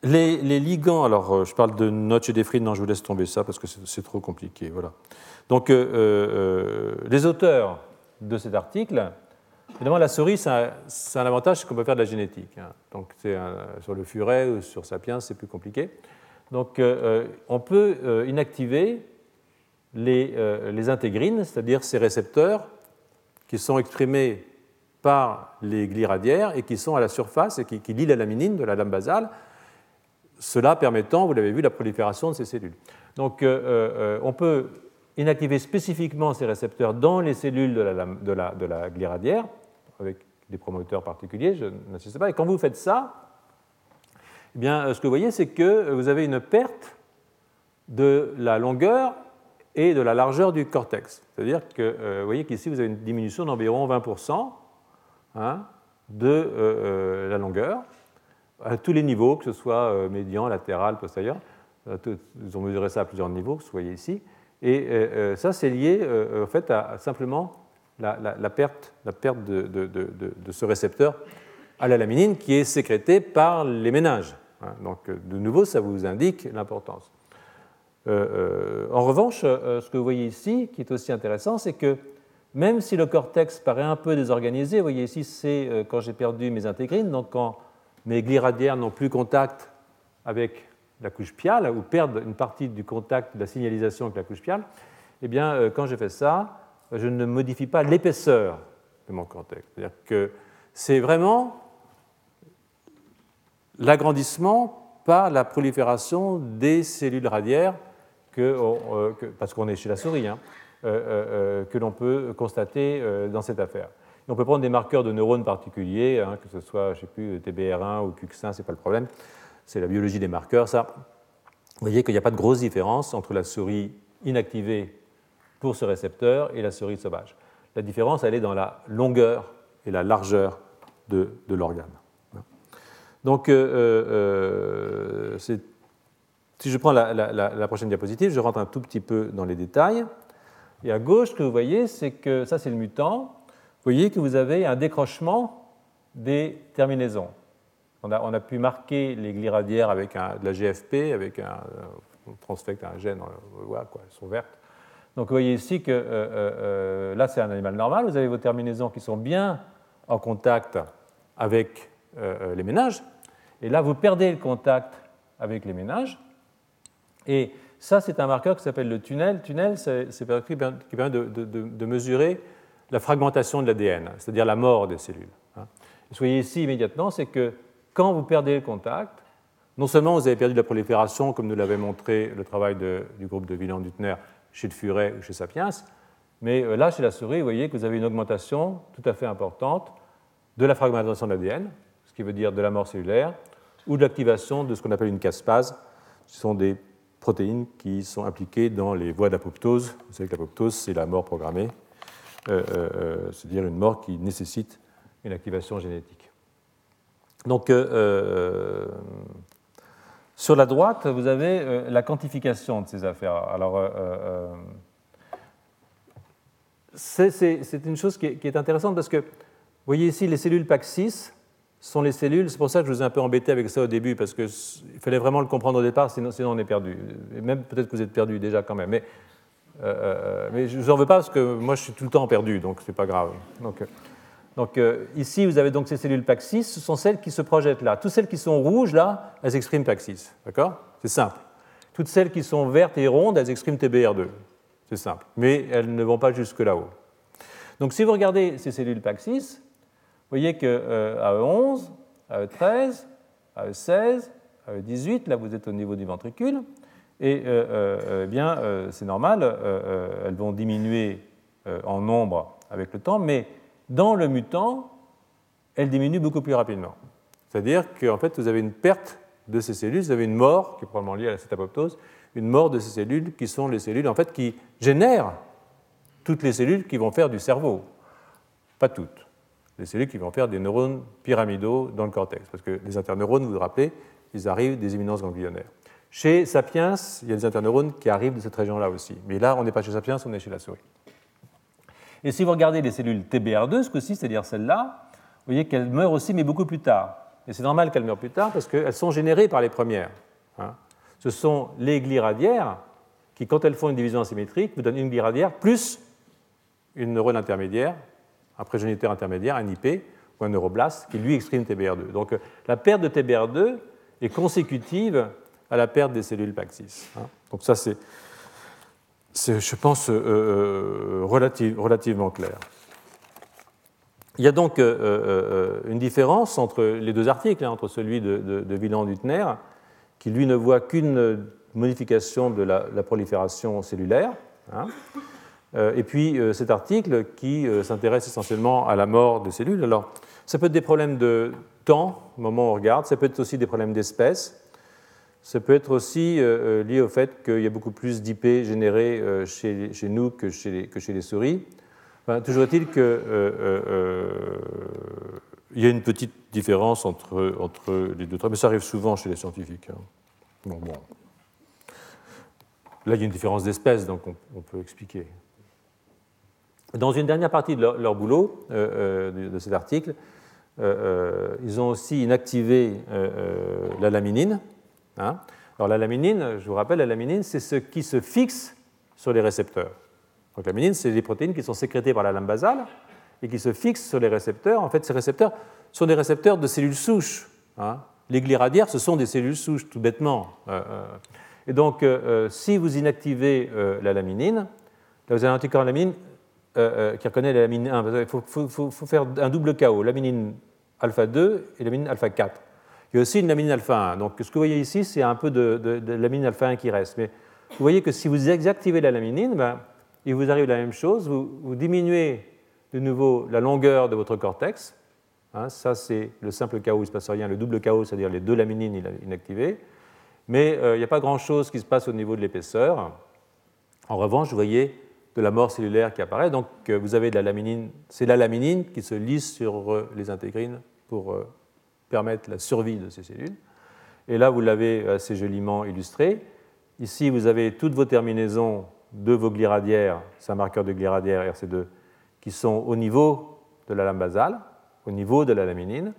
Speaker 2: les, ligands, alors je parle de Notch et d'Efrid, non, je vous laisse tomber ça parce que c'est trop compliqué. Voilà. Donc, les auteurs de cet article, évidemment, la souris, c'est un, avantage, qu'on peut faire de la génétique. Hein. Donc, sur le furet ou sur Sapiens, c'est plus compliqué. Donc, euh, euh, on peut euh, inactiver les, intégrines, c'est-à-dire ces récepteurs qui sont exprimés par les glis radiaires et qui sont à la surface et qui, qui lient la laminine de la lame basale, cela permettant, vous l'avez vu, la prolifération de ces cellules. Donc, on peut inactiver spécifiquement ces récepteurs dans les cellules de la, de radiaire, avec des promoteurs particuliers, je n'insiste pas. Et quand vous faites ça, eh bien, ce que vous voyez, c'est que vous avez une perte de la longueur et de la largeur du cortex. C'est-à-dire que euh, vous voyez qu'ici, vous avez une diminution d'environ 20% hein, de euh, euh, la longueur à tous les niveaux, que ce soit médian, latéral, postérieur. Ils ont mesuré ça à plusieurs niveaux, vous voyez ici. Et euh, euh, ça, c'est lié euh, fait à, simplement la, perte, la perte de, ce récepteur à la laminine qui est sécrété par les ménages. Hein. Donc, de nouveau, ça vous indique l'importance. en revanche, ce que vous voyez ici, qui est aussi intéressant, c'est que même si le cortex paraît un peu désorganisé, vous voyez ici, c'est euh, quand j'ai perdu mes intégrines, donc quand mes glis radiaires n'ont plus contact avec la couche piale, ou perdent une partie du contact de la signalisation avec la couche piale, eh bien, euh, quand je fais ça, je ne modifie pas l'épaisseur de mon cortex. C'est-à-dire que c'est vraiment l'agrandissement par la prolifération des cellules radiaires, euh, parce qu'on est chez la souris, hein, euh, que l'on peut constater dans cette affaire. On peut prendre des marqueurs de neurones particuliers, hein, que ce soit, je sais plus, TBR1 ou CUX1, ce n'est pas le problème. C'est la biologie des marqueurs, ça. Vous voyez qu'il n'y a pas de grosse différence entre la souris inactivée pour ce récepteur et la souris sauvage. La différence, elle est dans la longueur et la largeur de, l'organe. Donc, euh, euh, euh, si je prends la, prochaine diapositive, je rentre un tout petit peu dans les détails. Et à gauche, ce que vous voyez, c'est que ça, c'est le mutant. Vous voyez que vous avez un décrochement des terminaisons. On a, pu marquer les gliradières avec de la GFP, avec un, on transfecte un gène, voilà, quoi, elles sont vertes. Donc vous voyez ici que euh, euh, euh, là, c'est un animal normal. Vous avez vos terminaisons qui sont bien en contact avec les ménages. Et là, vous perdez le contact avec les ménages. Et ça, c'est un marqueur qui s'appelle le tunnel. Tunnel, c'est qui permet de, mesurer la fragmentation de l'ADN, c'est-à-dire la mort des cellules. Hein. Voyez ici immédiatement, c'est que quand vous perdez le contact, non seulement vous avez perdu la prolifération, comme nous l'avait montré le travail du groupe de Wieland-Duttner chez le furet ou chez Sapiens. Mais euh, là, chez la souris, vous voyez que vous avez une augmentation tout à fait importante de la fragmentation de l'ADN, ce qui veut dire de la mort cellulaire, ou de l'activation de ce qu'on appelle une caspase. Ce sont des protéines qui sont impliquées dans les voies d'apoptose. Vous savez que l'apoptose, c'est la mort programmée, c'est-à-dire une mort qui nécessite une activation génétique. Donc, sur la droite, vous avez euh, la quantification de ces affaires. Alors, euh, euh, c'est une chose qui est, intéressante parce que, vous voyez ici, les cellules PAC6 sont les cellules, c'est pour ça que je vous ai un peu embêté avec ça au début, parce qu'il fallait vraiment le comprendre au départ, sinon, sinon on est perdu. Et même peut-être que vous êtes perdu déjà quand même. Mais, mais je vous en veux pas parce que moi je suis tout le temps perdu, donc c'est pas grave. Donc, euh, ici, vous avez donc ces cellules PAX6, ce sont celles qui se projettent là. Toutes celles qui sont rouges là, elles expriment PAX6. D'accord? C'est simple. Toutes celles qui sont vertes et rondes, elles expriment TBR2. C'est simple. Mais elles ne vont pas jusque là-haut. Donc si vous regardez ces cellules PAX6, vous voyez qu'à E11, à E13, à E16, à E18, là vous êtes au niveau du ventricule, et euh, euh, eh bien c'est normal, elles vont diminuer en nombre avec le temps, mais dans le mutant, elle diminue beaucoup plus rapidement. C'est-à-dire qu'en fait, vous avez une perte de ces cellules, vous avez une mort, qui est probablement liée à cette apoptose, une mort de ces cellules qui sont les cellules en fait, qui génèrent toutes les cellules qui vont faire du cerveau. Pas toutes. Les cellules qui vont faire des neurones pyramidaux dans le cortex. Parce que les interneurones, vous vous rappelez, ils arrivent des éminences ganglionnaires. Chez Sapiens, il y a des interneurones qui arrivent de cette région-là aussi. Mais là, on n'est pas chez Sapiens, on est chez la souris. Et si vous regardez les cellules TBR2, ce coup-ci, c'est-à-dire celles-là, vous voyez qu'elles meurent aussi, mais beaucoup plus tard. Et c'est normal qu'elles meurent plus tard parce qu'elles sont générées par les premières. Hein. Ce sont les gliradières qui, quand elles font une division asymétrique, vous donnent une gliradière plus une neurone intermédiaire, un progéniteur intermédiaire, un IP ou un neuroblast qui lui exprime TBR2. Donc la perte de TBR2 est consécutive à la perte des cellules PAX6. Hein. Donc ça, c'est je pense, euh, euh, relativement clair. Il y a donc euh, une différence entre les deux articles, hein, entre celui de, de, Wieland-Huttner, qui lui ne voit qu'une modification de la, prolifération cellulaire, hein, et puis cet article qui s'intéresse essentiellement à la mort de cellules. Alors, ça peut être des problèmes de temps, au moment où on regarde, ça peut être aussi des problèmes d'espèce, ça peut être aussi euh, euh, lié au fait qu'il y a beaucoup plus d'IP générés euh, chez, nous que chez les, souris. toujours est-il qu'il y a une petite différence entre, les deux traits, mais ça arrive souvent chez les scientifiques. Hein. Bon, bon. Là, il y a une différence d'espèce, donc on, peut expliquer. Dans une dernière partie de leur, boulot, de, cet article, ils ont aussi inactivé la laminine, Hein? Alors la laminine, je vous rappelle, la laminine, c'est ce qui se fixe sur les récepteurs. Donc l'aminine, c'est des protéines qui sont sécrétées par la lame basale et qui se fixent sur les récepteurs. En fait, ces récepteurs sont des récepteurs de cellules souches. Hein. Les gliradières, ce sont des cellules souches, tout bêtement. Euh, euh. Et donc, euh, si vous inactivez la laminine, là, vous avez un anticorps laminine qui reconnaît la lamine 1. Il faut, faire un double KO, laminine alpha 2 et laminine alpha 4. Il y a aussi une lamine alpha 1. Donc, ce que vous voyez ici, c'est un peu de, de, lamine alpha 1 qui reste. Mais vous voyez que si vous désactivez la laminine, ben, il vous arrive la même chose. Vous, diminuez de nouveau la longueur de votre cortex. Hein, ça, c'est le simple chaos, il ne se passe rien. Le double chaos, c'est-à-dire les deux laminines inactivées. Mais euh, il n'y a pas grand-chose qui se passe au niveau de l'épaisseur. En revanche, vous voyez de la mort cellulaire qui apparaît. Donc, euh, vous avez de la laminine. C'est la laminine qui se lisse sur euh, les intégrines pour permettre la survie de ces cellules. Et là, vous l'avez assez joliment illustré. Ici, vous avez toutes vos terminaisons de vos gliradières, c'est un marqueur de gliradière RC2, qui sont au niveau de la lame basale, au niveau de la laminine.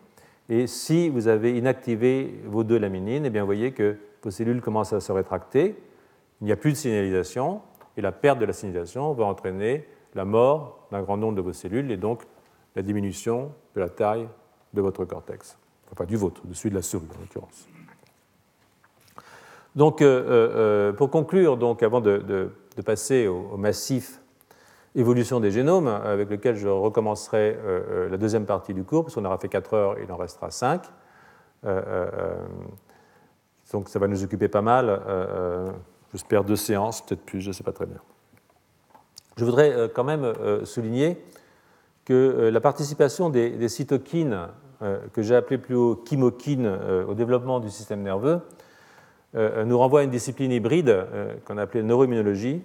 Speaker 2: Et si vous avez inactivé vos deux laminines, eh bien, vous voyez que vos cellules commencent à se rétracter, il n'y a plus de signalisation, et la perte de la signalisation va entraîner la mort d'un grand nombre de vos cellules et donc la diminution de la taille de votre cortex. Enfin, du vôtre, de celui de la souris en l'occurrence. Donc, euh, euh, euh, pour conclure, donc, avant de, passer au, massif évolution des génomes, avec lequel je recommencerai la deuxième partie du cours, parce qu'on aura fait 4 heures, il en restera 5. donc, ça va nous occuper pas mal. J'espère deux séances, peut-être plus, je ne sais pas très bien. Je voudrais quand même souligner que la participation des cytokines, que j'ai appelées plus haut chymokines, au développement du système nerveux, euh, nous renvoie à une discipline hybride euh, qu'on a appelée neuroimmunologie,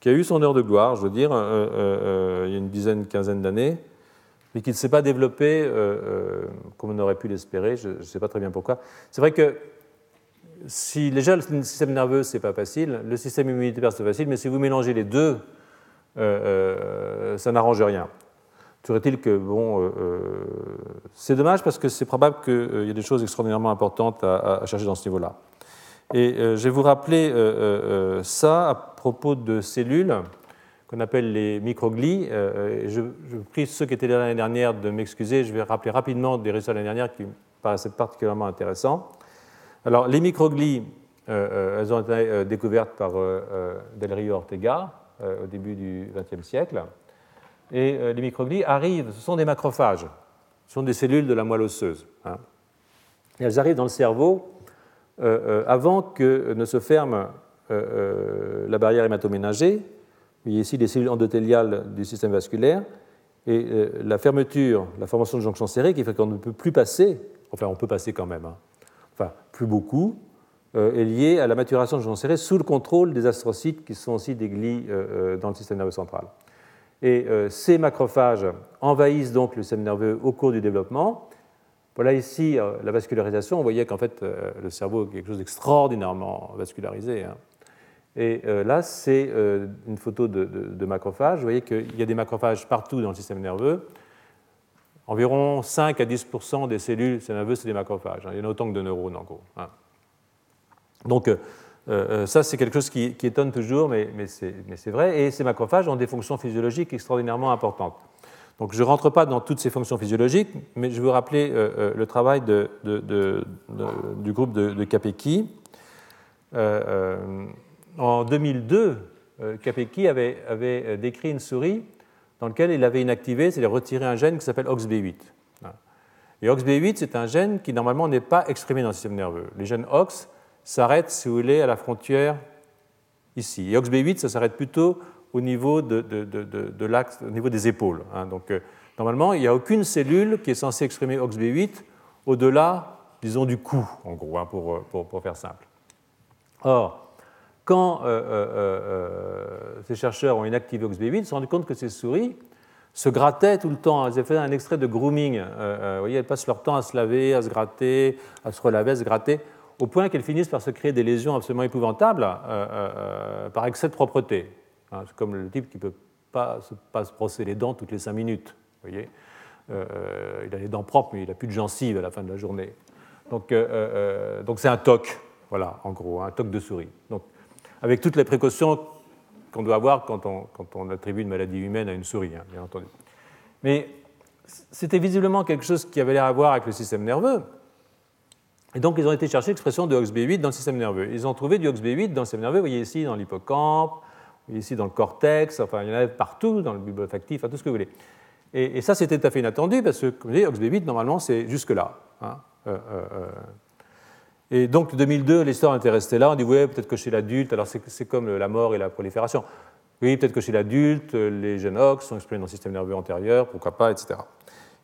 Speaker 2: qui a eu son heure de gloire, je veux dire, euh, il y a une dizaine, quinzaine d'années, mais qui ne s'est pas développée comme on aurait pu l'espérer. Je ne sais pas très bien pourquoi. C'est vrai que si déjà le système nerveux, c'est pas facile, le système immunitaire, c'est facile, mais si vous mélangez les deux, ça n'arrange rien. Serait-il que, bon, c'est dommage parce que c'est probable qu'il y ait des choses extraordinairement importantes à chercher dans ce niveau-là. Et euh, je vais vous rappeler euh, euh, ça à propos de cellules qu'on appelle les microglies. Je, je, prie ceux qui étaient là l'année dernière de m'excuser. Je vais rappeler rapidement des résultats de l'année dernière qui me paraissaient particulièrement intéressants. Alors, les microglies, elles ont été découvertes par Del Rio Ortega au début du XXe siècle. Et les microglies arrivent, ce sont des macrophages, ce sont des cellules de la moelle osseuse. Hein. Et elles arrivent dans le cerveau euh, euh, avant que ne se ferme euh, la barrière hématoménagée. Vous voyez ici les cellules endothéliales du système vasculaire. Et la fermeture, la formation de jonctions serrées qui fait qu'on ne peut plus passer, enfin on peut passer quand même, hein, enfin plus beaucoup, est liée à la maturation de jonctions serrées sous le contrôle des astrocytes qui sont aussi des glies dans le système nerveux central. Et ces macrophages envahissent donc le système nerveux au cours du développement voilà ici euh, la vascularisation. On voyait qu'en fait, euh, le cerveau est quelque chose d'extraordinairement vascularisé. Hein. Et euh, là, c'est une photo de, macrophages. Vous voyez qu'il y a des macrophages partout dans le système nerveux. Environ 5 à 10% des cellules du système nerveux, c'est des macrophages. Hein. Il y en a autant que de neurones, en gros. Hein. Donc, ça, c'est quelque chose qui, étonne toujours, mais c'est vrai. Et ces macrophages ont des fonctions physiologiques extraordinairement importantes. Donc je ne rentre pas dans toutes ces fonctions physiologiques, mais je veux rappeler euh, euh, le travail du groupe de, Capecchi. Euh, en 2002, Capecchi avait, avait, décrit une souris dans laquelle il avait inactivé, c'est-à-dire retiré un gène qui s'appelle OXB8. Et OXB8, c'est un gène qui normalement n'est pas exprimé dans le système nerveux. Les gènes OX s'arrêtent, si vous voulez, à la frontière ici. Et OXB8, ça s'arrête plutôt au niveau, de, l'axe, au niveau des épaules. Hein. Donc, euh, normalement, il n'y a aucune cellule qui est censée exprimer OXB8 au-delà, disons, du cou, en gros, hein, pour, euh, pour, faire simple. Or, quand euh, ces chercheurs ont inactivé OXB8, ils se sont rendus compte que ces souris se grattaient tout le temps. Elles avaient fait un extrait de grooming. vous voyez, elles passent leur temps à se laver, à se gratter, à se relaver, à se gratter, au point qu'elles finissent par se créer des lésions absolument épouvantables par excès de propreté. Hein, c'est comme le type qui ne peut pas se, pas se brosser les dents toutes les cinq minutes. Voyez euh, il a les dents propres, mais il n'a plus de gencives à la fin de la journée. Donc, euh, euh, donc c'est un toc, voilà, en gros, un toc de souris. Donc, avec toutes les précautions qu'on doit avoir quand on, quand on, attribue une maladie humaine à une souris, hein, bien entendu. Mais c'était visiblement quelque chose qui avait l'air à voir avec le système nerveux. Et donc, ils ont été chercher l'expression de OXB8 dans le système nerveux. Ils ont trouvé du OXB8 dans le système nerveux, vous voyez ici, dans l'hippocampe, ici dans le cortex, enfin, il y en a partout, dans le bulbe olfactif, tout ce que vous voulez. Et, ça, c'était tout à fait inattendu, parce que, comme vous voyez, OXB8, normalement, c'est jusque-là. Hein. Euh, euh, euh. Et donc, 2002, l'histoire était restée là. On dit, oui, peut-être que chez l'adulte, alors c'est comme la mort et la prolifération. Oui, peut-être que chez l'adulte, les gènes OX sont exprimés dans le système nerveux antérieur, pourquoi pas, etc.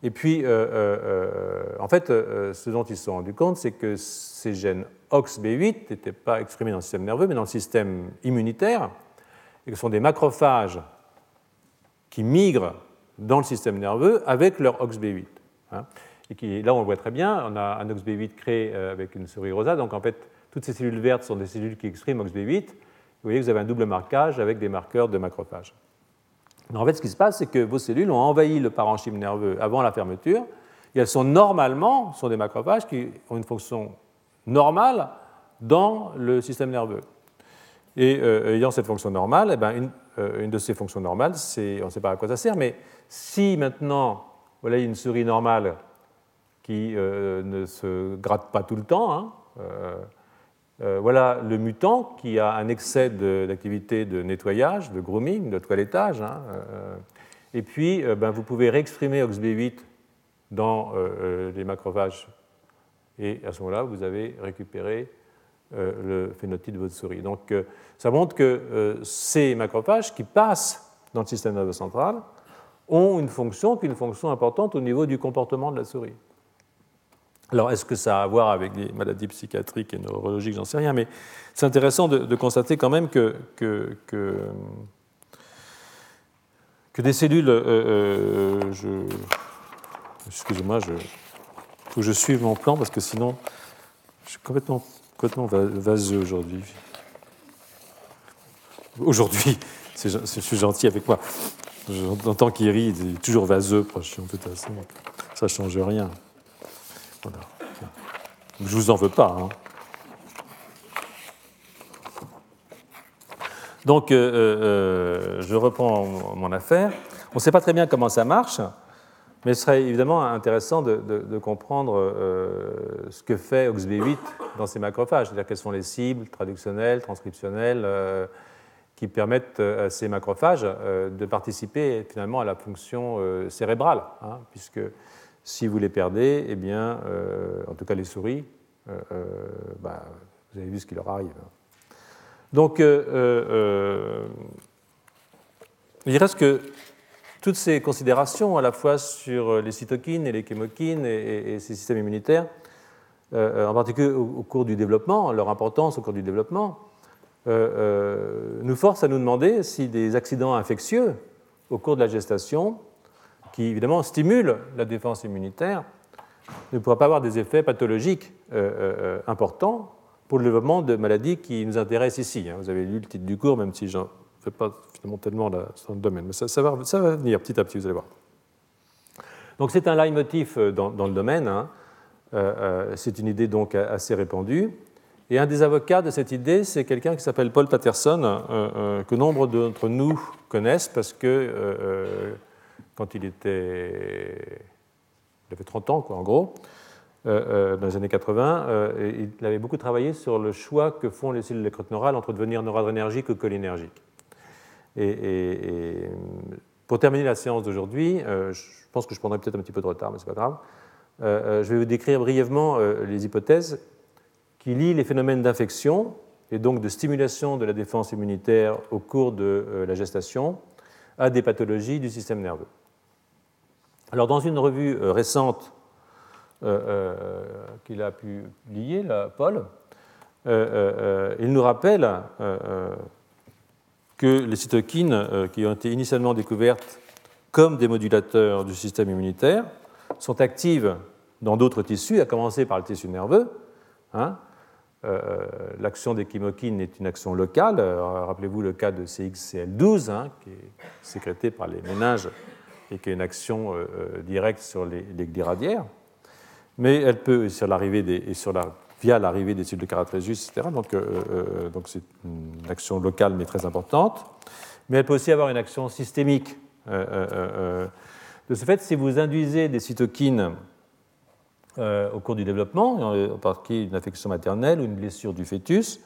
Speaker 2: Et puis, euh, euh, euh, en fait, ce dont ils se sont rendus compte, c'est que ces gènes OXB8 n'étaient pas exprimés dans le système nerveux, mais dans le système immunitaire, et que ce sont des macrophages qui migrent dans le système nerveux avec leur OXB8. Hein. et qui, là, on le voit très bien, on a un OXB8 créé avec une souris rosa, donc en fait, toutes ces cellules vertes sont des cellules qui expriment OXB8. Vous voyez que vous avez un double marquage avec des marqueurs de macrophages. En fait, ce qui se passe, c'est que vos cellules ont envahi le parenchyme nerveux avant la fermeture, et elles sont normalement, sont des macrophages qui ont une fonction normale dans le système nerveux. Et euh, ayant cette fonction normale, eh ben, euh, une, de ces fonctions normales, on ne sait pas à quoi ça sert, mais si maintenant, voilà une souris normale qui euh, ne se gratte pas tout le temps, hein, euh, voilà le mutant qui a un excès d'activité de, nettoyage, de grooming, de toilettage. Hein, euh, et puis, euh, ben, vous pouvez réexprimer OXB8 dans les macrophages. Et à ce moment-là, vous avez récupéré le phénotype de votre souris. Donc, ça montre que ces macrophages qui passent dans le système nerveux central ont une fonction qui est une fonction importante au niveau du comportement de la souris. Alors, est-ce que ça a à voir avec des maladies psychiatriques et neurologiques? J'en sais rien, mais c'est intéressant de, constater quand même que, que, que, des cellules. Euh, euh, je, excusez-moi, il faut que je suive mon plan parce que sinon, je suis complètement, complètement vaseux aujourd'hui. Aujourd'hui, [laughs] je suis gentil avec moi. J'entends qu'il rit, il est toujours vaseux. Ça ne change rien. Je vous en veux pas. Hein. Donc, euh, euh, euh, je reprends mon affaire. On ne sait pas très bien comment ça marche, mais ce serait évidemment intéressant de, comprendre ce que fait OXB8 dans ces macrophages, c'est-à-dire quelles sont les cibles traductionnelles, transcriptionnelles, qui permettent à ces macrophages de participer finalement à la fonction cérébrale, hein, puisque si vous les perdez, eh bien, euh, en tout cas les souris, euh, euh, bah, vous avez vu ce qui leur arrive. Donc, il reste que toutes ces considérations, à la fois sur les cytokines et les chémokines et, ces systèmes immunitaires, en particulier au, cours du développement, leur importance au cours du développement, nous forcent à nous demander si des accidents infectieux au cours de la gestation qui évidemment stimule la défense immunitaire, ne pourra pas avoir des effets pathologiques euh, euh, euh, importants pour le développement de maladies qui nous intéressent ici. Hein. Vous avez lu le titre du cours, même si je ne fais pas finalement tellement dans le domaine, mais ça, va, venir petit à petit, vous allez voir. Donc c'est un leitmotiv dans, dans le domaine, hein. c'est une idée donc assez répandue. Et un des avocats de cette idée, c'est quelqu'un qui s'appelle Paul Patterson, que nombre d'entre nous connaissent parce que quand il était. Il avait 30 ans, quoi, en gros, euh, euh, dans les années 80. Euh, il avait beaucoup travaillé sur le choix que font les cellules neurales entre devenir noradrénergiques ou cholinergiques. Et, pour terminer la séance d'aujourd'hui, je pense que je prendrai peut-être un petit peu de retard, mais ce n'est pas grave. je vais vous décrire brièvement les hypothèses qui lient les phénomènes d'infection et donc de stimulation de la défense immunitaire au cours de la gestation à des pathologies du système nerveux. Alors, dans une revue euh, récente euh, euh, qu'il a publiée, Paul, il nous rappelle que les cytokines, qui ont été initialement découvertes comme des modulateurs du système immunitaire, sont actives dans d'autres tissus, à commencer par le tissu nerveux. Hein. L'action des chymokines est une action locale. Rappelez-vous le cas de CXCL12, hein, qui est sécrété par les méninges et qui a une action euh, euh, directe sur les, les, mais elle peut, sur l'arrivée et sur la via l'arrivée des cellules de Caratrésus, etc. Donc, donc c'est une action locale mais très importante. Mais elle peut aussi avoir une action systémique. de ce fait, si vous induisez des cytokines au cours du développement, en particulier une infection maternelle ou une blessure du fœtus,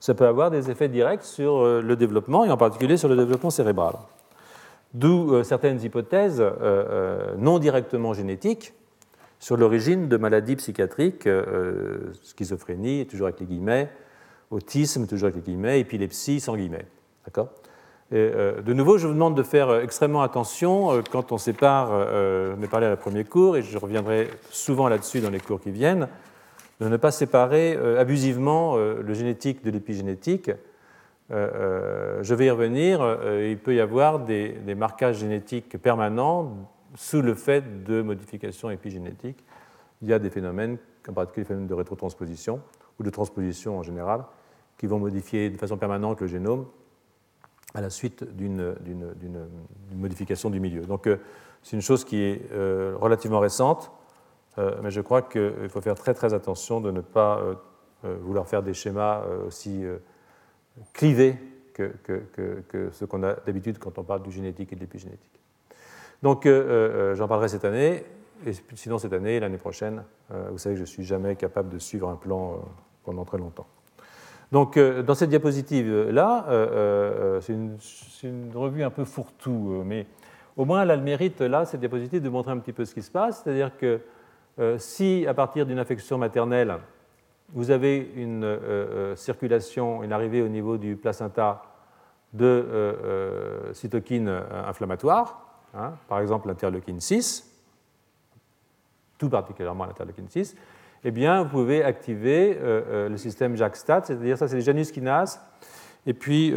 Speaker 2: ça peut avoir des effets directs sur le développement et en particulier sur le développement cérébral. D'où euh, certaines hypothèses euh, euh, non directement génétiques sur l'origine de maladies psychiatriques, schizophrénie, toujours avec les guillemets, autisme, toujours avec les guillemets, épilepsie, sans guillemets. D'accord? De nouveau, je vous demande de faire extrêmement attention quand on sépare, je ai parlé à la premier cours, et je reviendrai souvent là-dessus dans les cours qui viennent, de ne pas séparer abusivement le génétique de l'épigénétique je vais y revenir, euh, il peut y avoir des, marquages génétiques permanents sous le fait de modifications épigénétiques. Il y a des phénomènes, en particulier les phénomènes de rétrotransposition ou de transposition en général, qui vont modifier de façon permanente le génome à la suite d'une modification du milieu. Donc c'est une chose qui est relativement récente, mais je crois qu'il faut faire très très attention de ne pas vouloir faire des schémas aussi clivé que, ce qu'on a d'habitude quand on parle du génétique et de l'épigénétique. Donc euh, euh, j'en parlerai cette année, et sinon cette année l'année prochaine, euh, vous savez que je ne suis jamais capable de suivre un plan pendant très longtemps. Donc dans cette diapositive-là, c'est une, revue un peu fourre-tout, mais au moins elle a le mérite, là, cette diapositive, de montrer un petit peu ce qui se passe, c'est-à-dire que si à partir d'une infection maternelle, vous avez une euh, euh, circulation, une arrivée au niveau du placenta de euh, cytokines inflammatoires, hein, par exemple l'interleukine 6, tout particulièrement l'interleukine 6, eh bien, vous pouvez activer le système JAK-STAT, c'est-à-dire ça, c'est les Janus kinases. Et puis,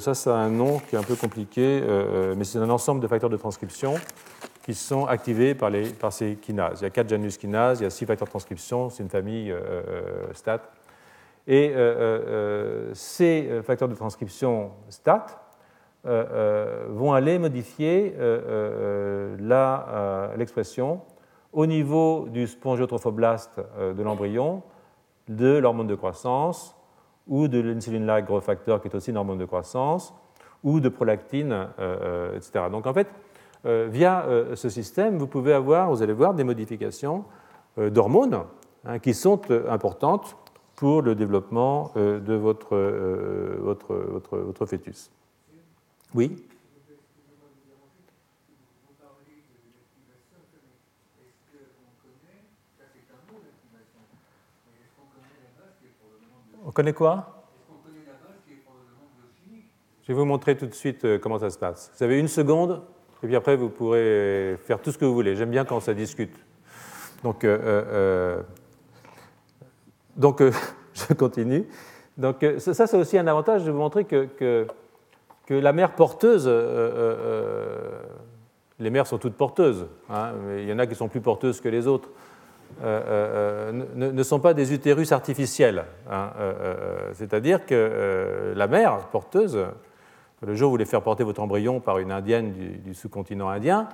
Speaker 2: ça, ça a un nom qui est un peu compliqué, mais c'est un ensemble de facteurs de transcription qui sont activés par, les, par ces kinases. Il y a quatre Janus kinases, il y a six facteurs de transcription, c'est une famille euh, euh STAT. Et euh, ces facteurs de transcription STAT vont aller modifier l'expression au niveau du spongiotrophoblast de l'embryon, de l'hormone de croissance, ou de l'insuline-like growth factor, qui est aussi une hormone de croissance, ou de prolactine, etc. Donc en fait, via euh, ce système, vous pouvez avoir, vous allez voir, des modifications euh, d'hormones hein, qui sont importantes pour le développement de votre, votre, votre, votre fœtus. Oui On connaît quoi? Je vais vous montrer tout de suite comment ça se passe. Vous avez une seconde? Et puis après, vous pourrez faire tout ce que vous voulez. J'aime bien quand ça discute. Donc, euh, euh, euh donc [laughs] je continue. Donc, ça, c'est aussi un avantage de vous montrer que, que, la mère porteuse, les mères sont toutes porteuses, hein, mais il y en a qui sont plus porteuses que les autres, ne, ne, sont pas des utérus artificiels. Hein, C'est-à-dire que la mère porteuse, le jour où vous voulez faire porter votre embryon par une indienne du, sous-continent indien,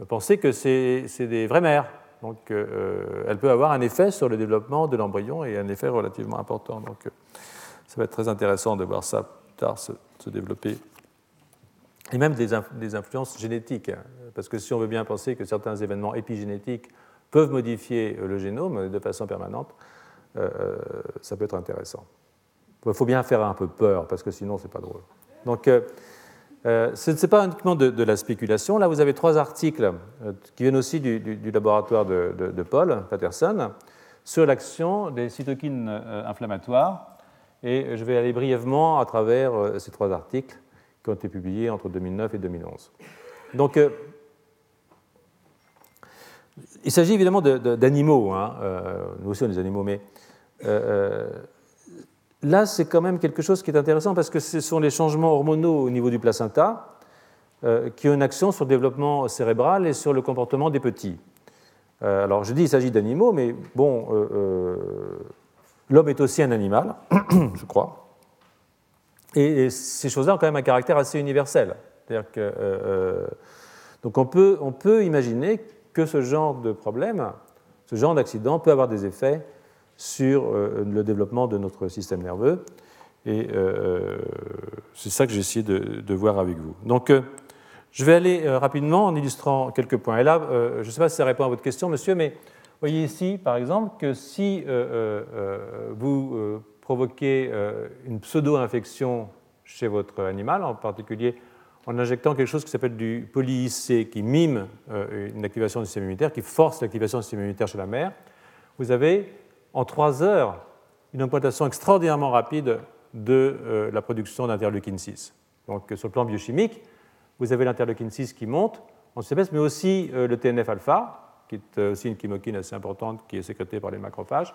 Speaker 2: euh, pensez que c'est des vraies mères. Donc, euh, euh, elle peut avoir un effet sur le développement de l'embryon et un effet relativement important. Donc, ça va être très intéressant de voir ça plus tard se, développer. Et même des, influences génétiques, hein. parce que si on veut bien penser que certains événements épigénétiques peuvent modifier le génome de façon permanente, ça peut être intéressant. Il faut bien faire un peu peur, parce que sinon, c'est pas drôle. Donc, euh, euh, ce n'est pas uniquement de, la spéculation. Là, vous avez trois articles euh, qui viennent aussi du, laboratoire de, Paul Patterson sur l'action des cytokines inflammatoires. Et je vais aller brièvement à travers ces trois articles qui ont été publiés entre 2009 et 2011. Donc, il s'agit évidemment d'animaux. Hein, nous aussi, on est des animaux, mais Là, c'est quand même quelque chose qui est intéressant parce que ce sont les changements hormonaux au niveau du placenta euh, qui ont une action sur le développement cérébral et sur le comportement des petits. Euh, alors, je dis qu'il s'agit d'animaux, mais bon, euh, l'homme est aussi un animal, [clears throat] je crois. Et, ces choses-là ont quand même un caractère assez universel. Donc, on peut, on peut imaginer que ce genre de problème, ce genre d'accident peut avoir des effets sur le développement de notre système nerveux. Et c'est ça que j'ai essayé de, voir avec vous. Donc, je vais aller rapidement en illustrant quelques points. Et là, je ne sais pas si ça répond à votre question, monsieur, mais voyez ici, par exemple, que si vous provoquer euh, une pseudo-infection chez votre animal, en particulier en injectant quelque chose qui s'appelle du poly-IC, qui mime euh, une activation du système immunitaire, qui force l'activation du système immunitaire chez la mère, vous avez en trois heures une augmentation extraordinairement rapide de euh, la production d'interleukine 6. Donc sur le plan biochimique, vous avez l'interleukine 6 qui monte en CPS, mais aussi le TNF-alpha, qui est aussi une chymokine assez importante qui est sécrétée par les macrophages,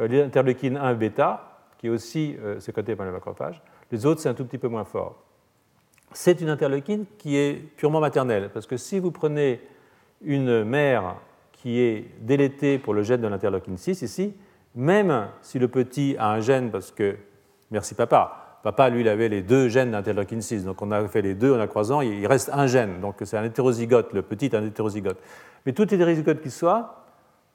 Speaker 2: euh, l'interleukine 1 bêta, qui est aussi euh, sécrétée par les macrophages. Les autres, c'est un tout petit peu moins fort. C'est une interleukine qui est purement maternelle, parce que si vous prenez une mère qui est délétée pour le gène de l'interleukine 6 ici, même si le petit a un gène, parce que, merci papa, papa lui il avait les deux gènes d'interleukine 6, donc on a fait les deux en a croisant, il reste un gène, donc c'est un hétérozygote, le petit est un hétérozygote. Mais tout hétérozygote qu'il soit,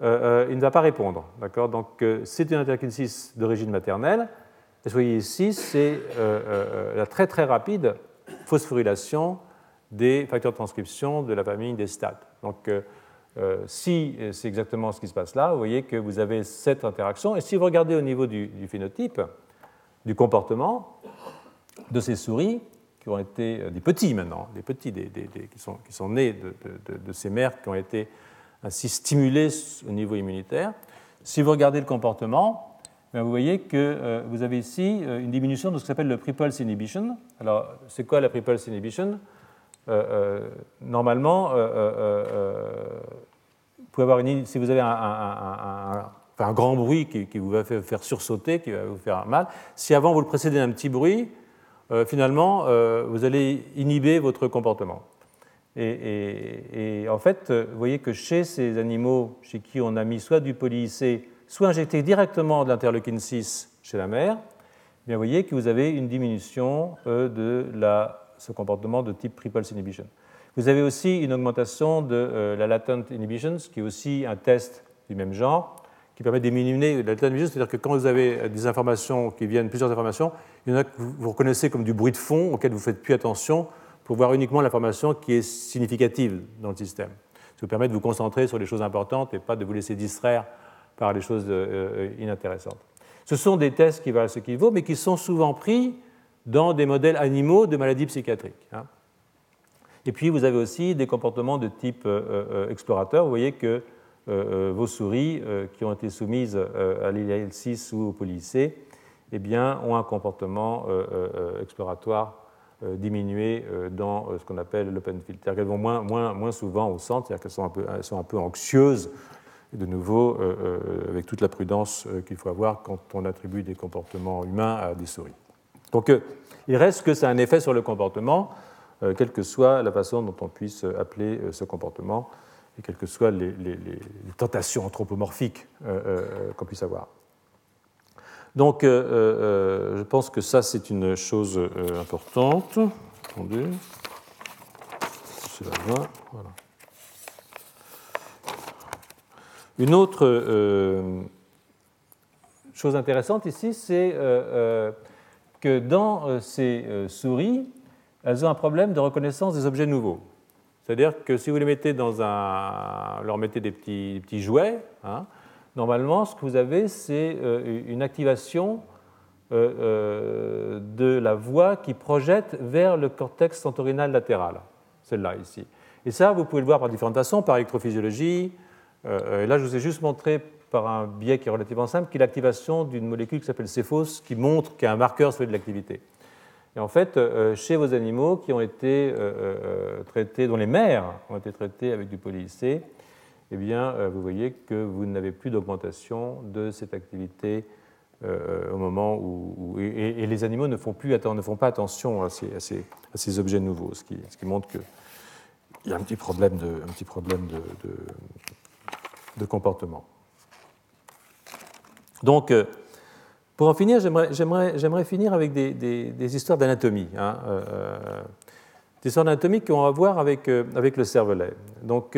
Speaker 2: euh, euh, il ne va pas répondre. Donc euh, c'est une interleukine 6 d'origine maternelle. Et vous voyez ici, c'est la très très rapide phosphorylation des facteurs de transcription de la famille des STAT. Donc si c'est exactement ce qui se passe là, vous voyez que vous avez cette interaction. Et si vous regardez au niveau du, phénotype, du comportement de ces souris, qui ont été des petits maintenant, des petits qui, sont, nés de, de, ces mères qui ont été ainsi stimulé au niveau immunitaire. Si vous regardez le comportement, ben, vous voyez que euh, vous avez ici euh, une diminution de ce qui s'appelle le pre-pulse inhibition. Alors, c'est quoi la pre-pulse inhibition? euh, Normalement, vous pouvez avoir une, si vous avez un, grand bruit qui, vous va faire sursauter, qui va vous faire mal, si avant vous le précédez d'un petit bruit, finalement, vous allez inhiber votre comportement. Et, en fait, vous voyez que chez ces animaux chez qui on a mis soit du poly-IC, soit injecté directement de l'interleukine 6 chez la mère, eh bien vous voyez que vous avez une diminution euh, de ce comportement de type pre-pulse inhibition. Vous avez aussi une augmentation de euh, la latent inhibition, qui est aussi un test du même genre, qui permet de diminuer la latent inhibition, c'est-à-dire que quand vous avez des informations qui viennent, plusieurs informations, il y en a que vous reconnaissez comme du bruit de fond auquel vous ne faites plus attention, pour voir uniquement l'information qui est significative dans le système. Ça vous permet de vous concentrer sur les choses importantes et pas de vous laisser distraire par les choses euh, euh, inintéressantes. Ce sont des tests qui valent ce qu'il vaut, mais qui sont souvent pris dans des modèles animaux de maladies psychiatriques. Hein. Et puis vous avez aussi des comportements de type euh, explorateur. Vous voyez que vos souris qui ont été soumises à l'IL6 ou au polycé eh bien, ont un comportement exploratoire euh, euh, dans euh, ce qu'on appelle l'open field. C'est-à-dire vont moins, souvent au centre, c'est-à-dire qu'elles sont un peu anxieuses, et de nouveau, avec toute la prudence qu'il faut avoir quand on attribue des comportements humains à des souris. Donc il reste que ça a un effet sur le comportement, quelle que soit la façon dont on puisse appeler ce comportement, et quelles que soient les, tentations anthropomorphiques qu'on puisse avoir. Donc, euh, euh, je pense que ça, c'est une chose euh, importante. Attendez. Une autre chose intéressante ici, c'est que dans ces souris, elles ont un problème de reconnaissance des objets nouveaux. C'est-à-dire que si vous les mettez dans un, leur mettez des petits, jouets, hein, normalement, ce que vous avez, c'est euh, une activation euh, euh, de la voie qui projette vers le cortex sentorinal latéral, celle-là ici. Et ça, vous pouvez le voir par différentes façons, par électrophysiologie. et là, je vous ai juste montré par un biais qui est relativement simple, qui est l'activation d'une molécule qui s'appelle Cephos, qui montre qu'il y a un marqueur sur de l'activité. Et en fait, chez vos animaux qui ont été traités, dont les mères ont été traitées avec du poly-IC, eh bien, euh, vous voyez que vous n'avez plus d'augmentation de cette activité euh, au moment où, et, les animaux ne font, plus, ne font pas attention à ces, objets nouveaux, ce qui, montre qu'il y a un petit problème de, comportement. Donc, euh, pour en finir, j'aimerais finir avec des, histoires d'anatomie. Hein, des histoires d'anatomie qu'on va voir avec, avec le cervelet. Donc,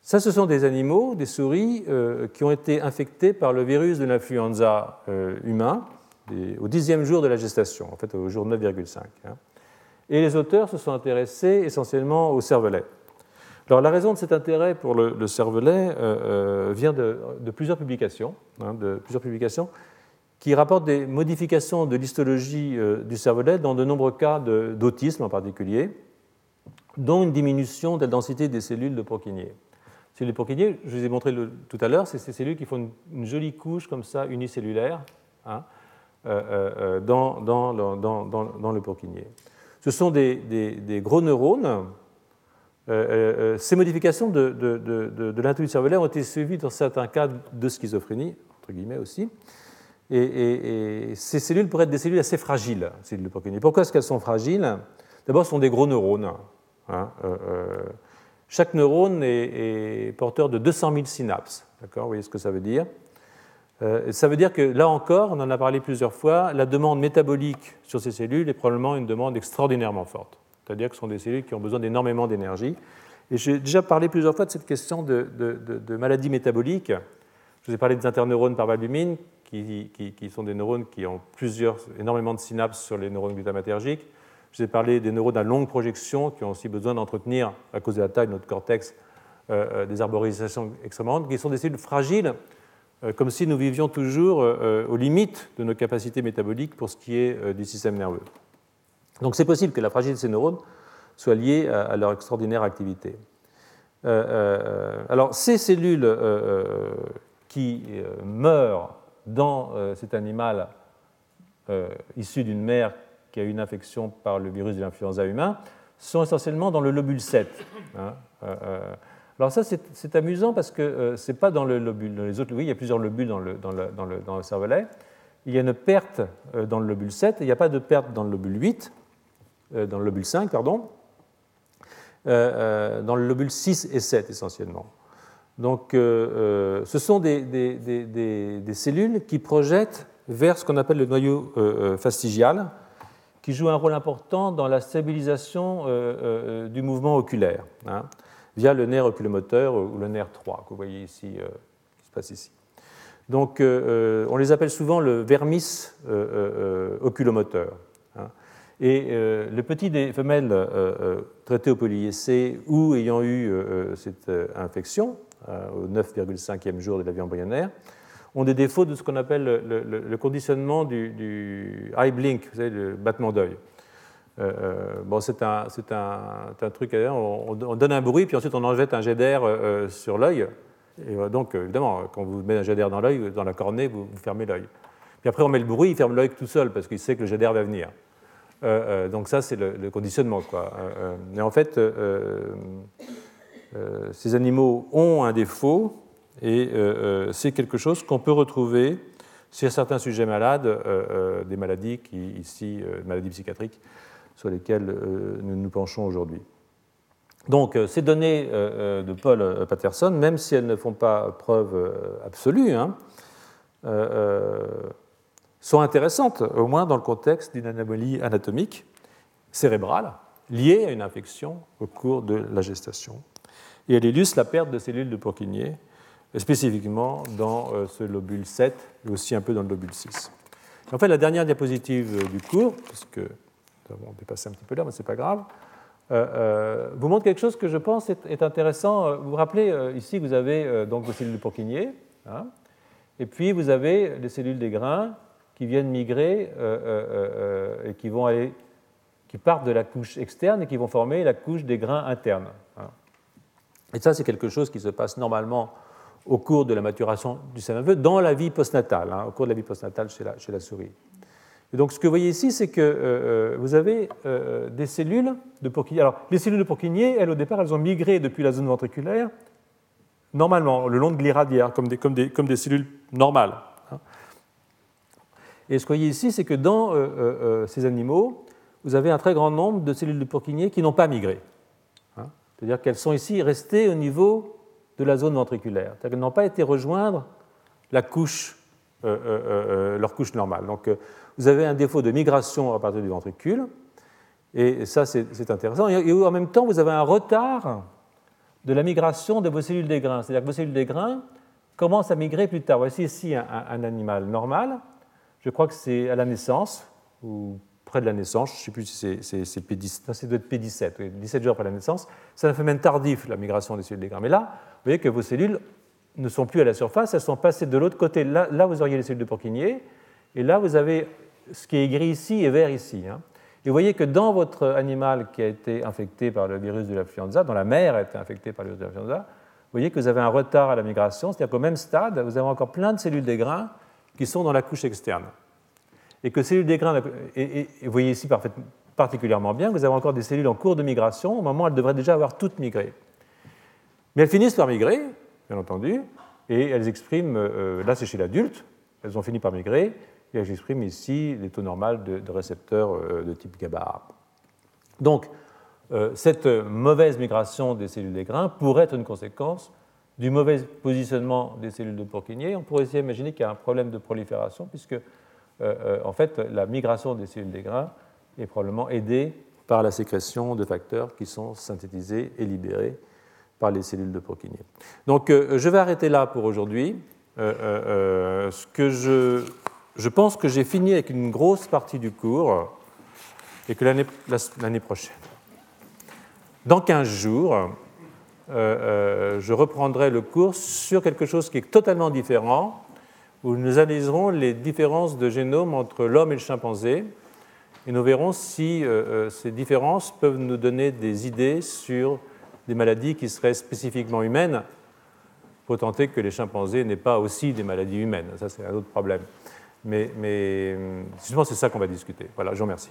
Speaker 2: Ça, ce sont des animaux, des souris, qui ont été infectés par le virus de l'influenza humain au dixième jour de la gestation, en fait au jour 9,5. Hein. Et les auteurs se sont intéressés essentiellement au cervelet. La raison de cet intérêt pour le, cervelet euh, euh, vient de, plusieurs publications, hein, de plusieurs publications qui rapportent des modifications de l'histologie euh, du cervelet dans de nombreux cas d'autisme en particulier, dont une diminution de la densité des cellules de Purkinje. Les cellules de Purkinje, je vous ai montré tout à l'heure, c'est ces cellules qui font une, jolie couche comme ça, unicellulaire, hein, dans, le Purkinje. Ce sont des gros neurones euh, euh, euh, ces modifications de, de, de, de cervellaire ont été suivies dans certains cas de schizophrénie, entre guillemets aussi. Et, ces cellules pourraient être des cellules assez fragiles, cellules de. Pourquoi est-ce qu'elles sont fragiles? D'abord, ce sont des gros neurones. Hein, chaque neurone est, porteur de 200 000 synapses. D'accord? Vous voyez ce que ça veut dire? Ça veut dire que là encore, on en a parlé plusieurs fois, la demande métabolique sur ces cellules est probablement une demande extraordinairement forte c'est-à-dire que ce sont des cellules qui ont besoin d'énormément d'énergie. Et j'ai déjà parlé plusieurs fois de cette question de, de, maladies métaboliques. Je vous ai parlé des interneurones par albumine, qui, sont des neurones qui ont énormément de synapses sur les neurones glutamatergiques. Je vous ai parlé des neurones à longue projection, qui ont aussi besoin d'entretenir, à cause de la taille de notre cortex, euh, euh, des arborisations extrêmement qui sont des cellules fragiles, euh, comme si nous vivions toujours aux limites de nos capacités métaboliques pour ce qui est du système nerveux. Donc c'est possible que la fragilité de ces neurones soit liée à, leur extraordinaire activité. Euh, euh, alors ces cellules euh, qui meurent dans cet animal issu d'une mère qui a eu une infection par le virus de l'influenza humain sont essentiellement dans le lobule 7. Hein, alors ça, c'est amusant parce que ce n'est pas dans le lobule. Dans les autres, oui, il y a plusieurs lobules dans le, dans le, dans le, cervelet. Il y a une perte dans le lobule 7 et il n'y a pas de perte dans le lobule 8. Euh, dans le lobule 5, pardon, euh, euh, dans le lobule 6 et 7 essentiellement. Donc ce sont des, cellules qui projettent vers ce qu'on appelle le noyau fastigial, qui joue un rôle important dans la stabilisation du mouvement oculaire, hein, via le nerf oculomoteur ou le nerf 3, que vous voyez ici, qui se passe ici. Donc on les appelle souvent le vermis oculomoteur. Et euh, le petit des femelles euh, euh, traitées au polyessé ou ayant eu cette infection, au 9,5e jour de la vie embryonnaire, ont des défauts de ce qu'on appelle le, conditionnement du, eye blink, vous savez, le battement d'œil. bon, c'est un, un, truc, on, on, donne un bruit, puis ensuite on en jette un jet d'air sur l'œil. Et donc, évidemment, quand vous mettez un jet d'air dans l'œil, dans la cornée, vous fermez l'œil. Puis après, on met le bruit, il ferme l'œil tout seul, parce qu'il sait que le jet d'air va venir. Euh, euh, donc ça, c'est le, conditionnement. Quoi. Euh, mais en fait, ces animaux ont un défaut et c'est quelque chose qu'on peut retrouver chez certains sujets malades, des maladies qui, ici, maladies psychiatriques, sur lesquelles nous nous penchons aujourd'hui. Donc, ces données de Paul Patterson, même si elles ne font pas preuve absolue, hein, sont intéressantes, au moins dans le contexte d'une anomalie anatomique cérébrale liée à une infection au cours de la gestation. Et elle illustre la perte de cellules de Purkinje, spécifiquement dans euh, ce lobule 7 et aussi un peu dans le lobule 6. en fait, la dernière diapositive euh, du cours, puisque nous avons dépassé un petit peu là, mais ce n'est pas grave, euh, vous montre quelque chose que je pense est, intéressant. Vous vous rappelez, ici, vous avez donc vos cellules de Purkinje, hein, et puis vous avez les cellules des grains qui viennent migrer euh, euh, euh, et qui, vont aller, qui partent de la couche externe et qui vont former la couche des grains internes. Hein. Et ça, c'est quelque chose qui se passe normalement au cours de la maturation du nerveux dans la vie postnatale, hein, au cours de la vie postnatale chez la, souris. Et donc, ce que vous voyez ici, c'est que vous avez des cellules de Purkinje. Alors, les cellules de Purkinje, elles, au départ, elles ont migré depuis la zone ventriculaire, normalement, le long de des, comme des cellules normales. Et ce vous voyez ici, c'est que dans euh, euh, euh, ces animaux, vous avez un très grand nombre de cellules de Purkinje qui n'ont pas migré. Hein. C'est-à-dire qu'elles sont ici restées au niveau de la zone ventriculaire. C'est-à-dire qu'elles n'ont pas été rejoindre la leur couche normale. Donc vous avez un défaut de migration à partir du ventricule, et ça c'est intéressant. Et en même temps, vous avez un retard de la migration de vos cellules des grains. C'est-à-dire que vos cellules des grains commencent à migrer plus tard. Voici ici un, animal normal. Je crois que c'est à la naissance, ou près de la naissance, je ne sais plus si c'est P17, ça doit être P17, 17 jours après la naissance. C'est un phénomène tardif, la migration des cellules des grains. Mais là, vous voyez que vos cellules ne sont plus à la surface, elles sont passées de l'autre côté. Là, là, vous auriez les cellules de Purkinje, et là, vous avez ce qui est gris ici et vert ici. Hein. Et vous voyez que dans votre animal qui a été infecté par le virus de l'influenza, dont la mère a été infectée par le virus de l'influenza, vous voyez que vous avez un retard à la migration, c'est-à-dire qu'au même stade, vous avez encore plein de cellules des grains qui sont dans la couche externe. Et que cellules des grains, et, vous voyez ici particulièrement bien, vous avez encore des cellules en cours de migration, au moment où elles devraient déjà avoir toutes migré. Mais elles finissent par migrer, bien entendu, et elles expriment, euh, là c'est chez l'adulte, elles ont fini par migrer, et j'exprime ici les taux normaux de, récepteurs euh, de type GABA. Donc, euh, cette mauvaise migration des cellules des grains pourrait être une conséquence du mauvais positionnement des cellules de Purkinje. On pourrait aussi imaginer qu'il y a un problème de prolifération, puisque euh, en fait, la migration des cellules des grains est probablement aidée par la sécrétion de facteurs qui sont synthétisés et libérés par les cellules de Purkinje. Donc, je vais arrêter là pour aujourd'hui. ce que je je pense que j'ai fini avec une grosse partie du cours et que l'année prochaine, dans 15 jours, euh, euh, je reprendrai le cours sur quelque chose qui est totalement différent, où nous analyserons les différences de génome entre l'homme et le chimpanzé, et nous verrons si euh, ces différences peuvent nous donner des idées sur des maladies qui seraient spécifiquement humaines, pour tenter que les chimpanzés n'aient pas aussi des maladies humaines. Ça, c'est un autre problème. Mais, mais justement, c'est ça qu'on va discuter. Voilà, je vous remercie.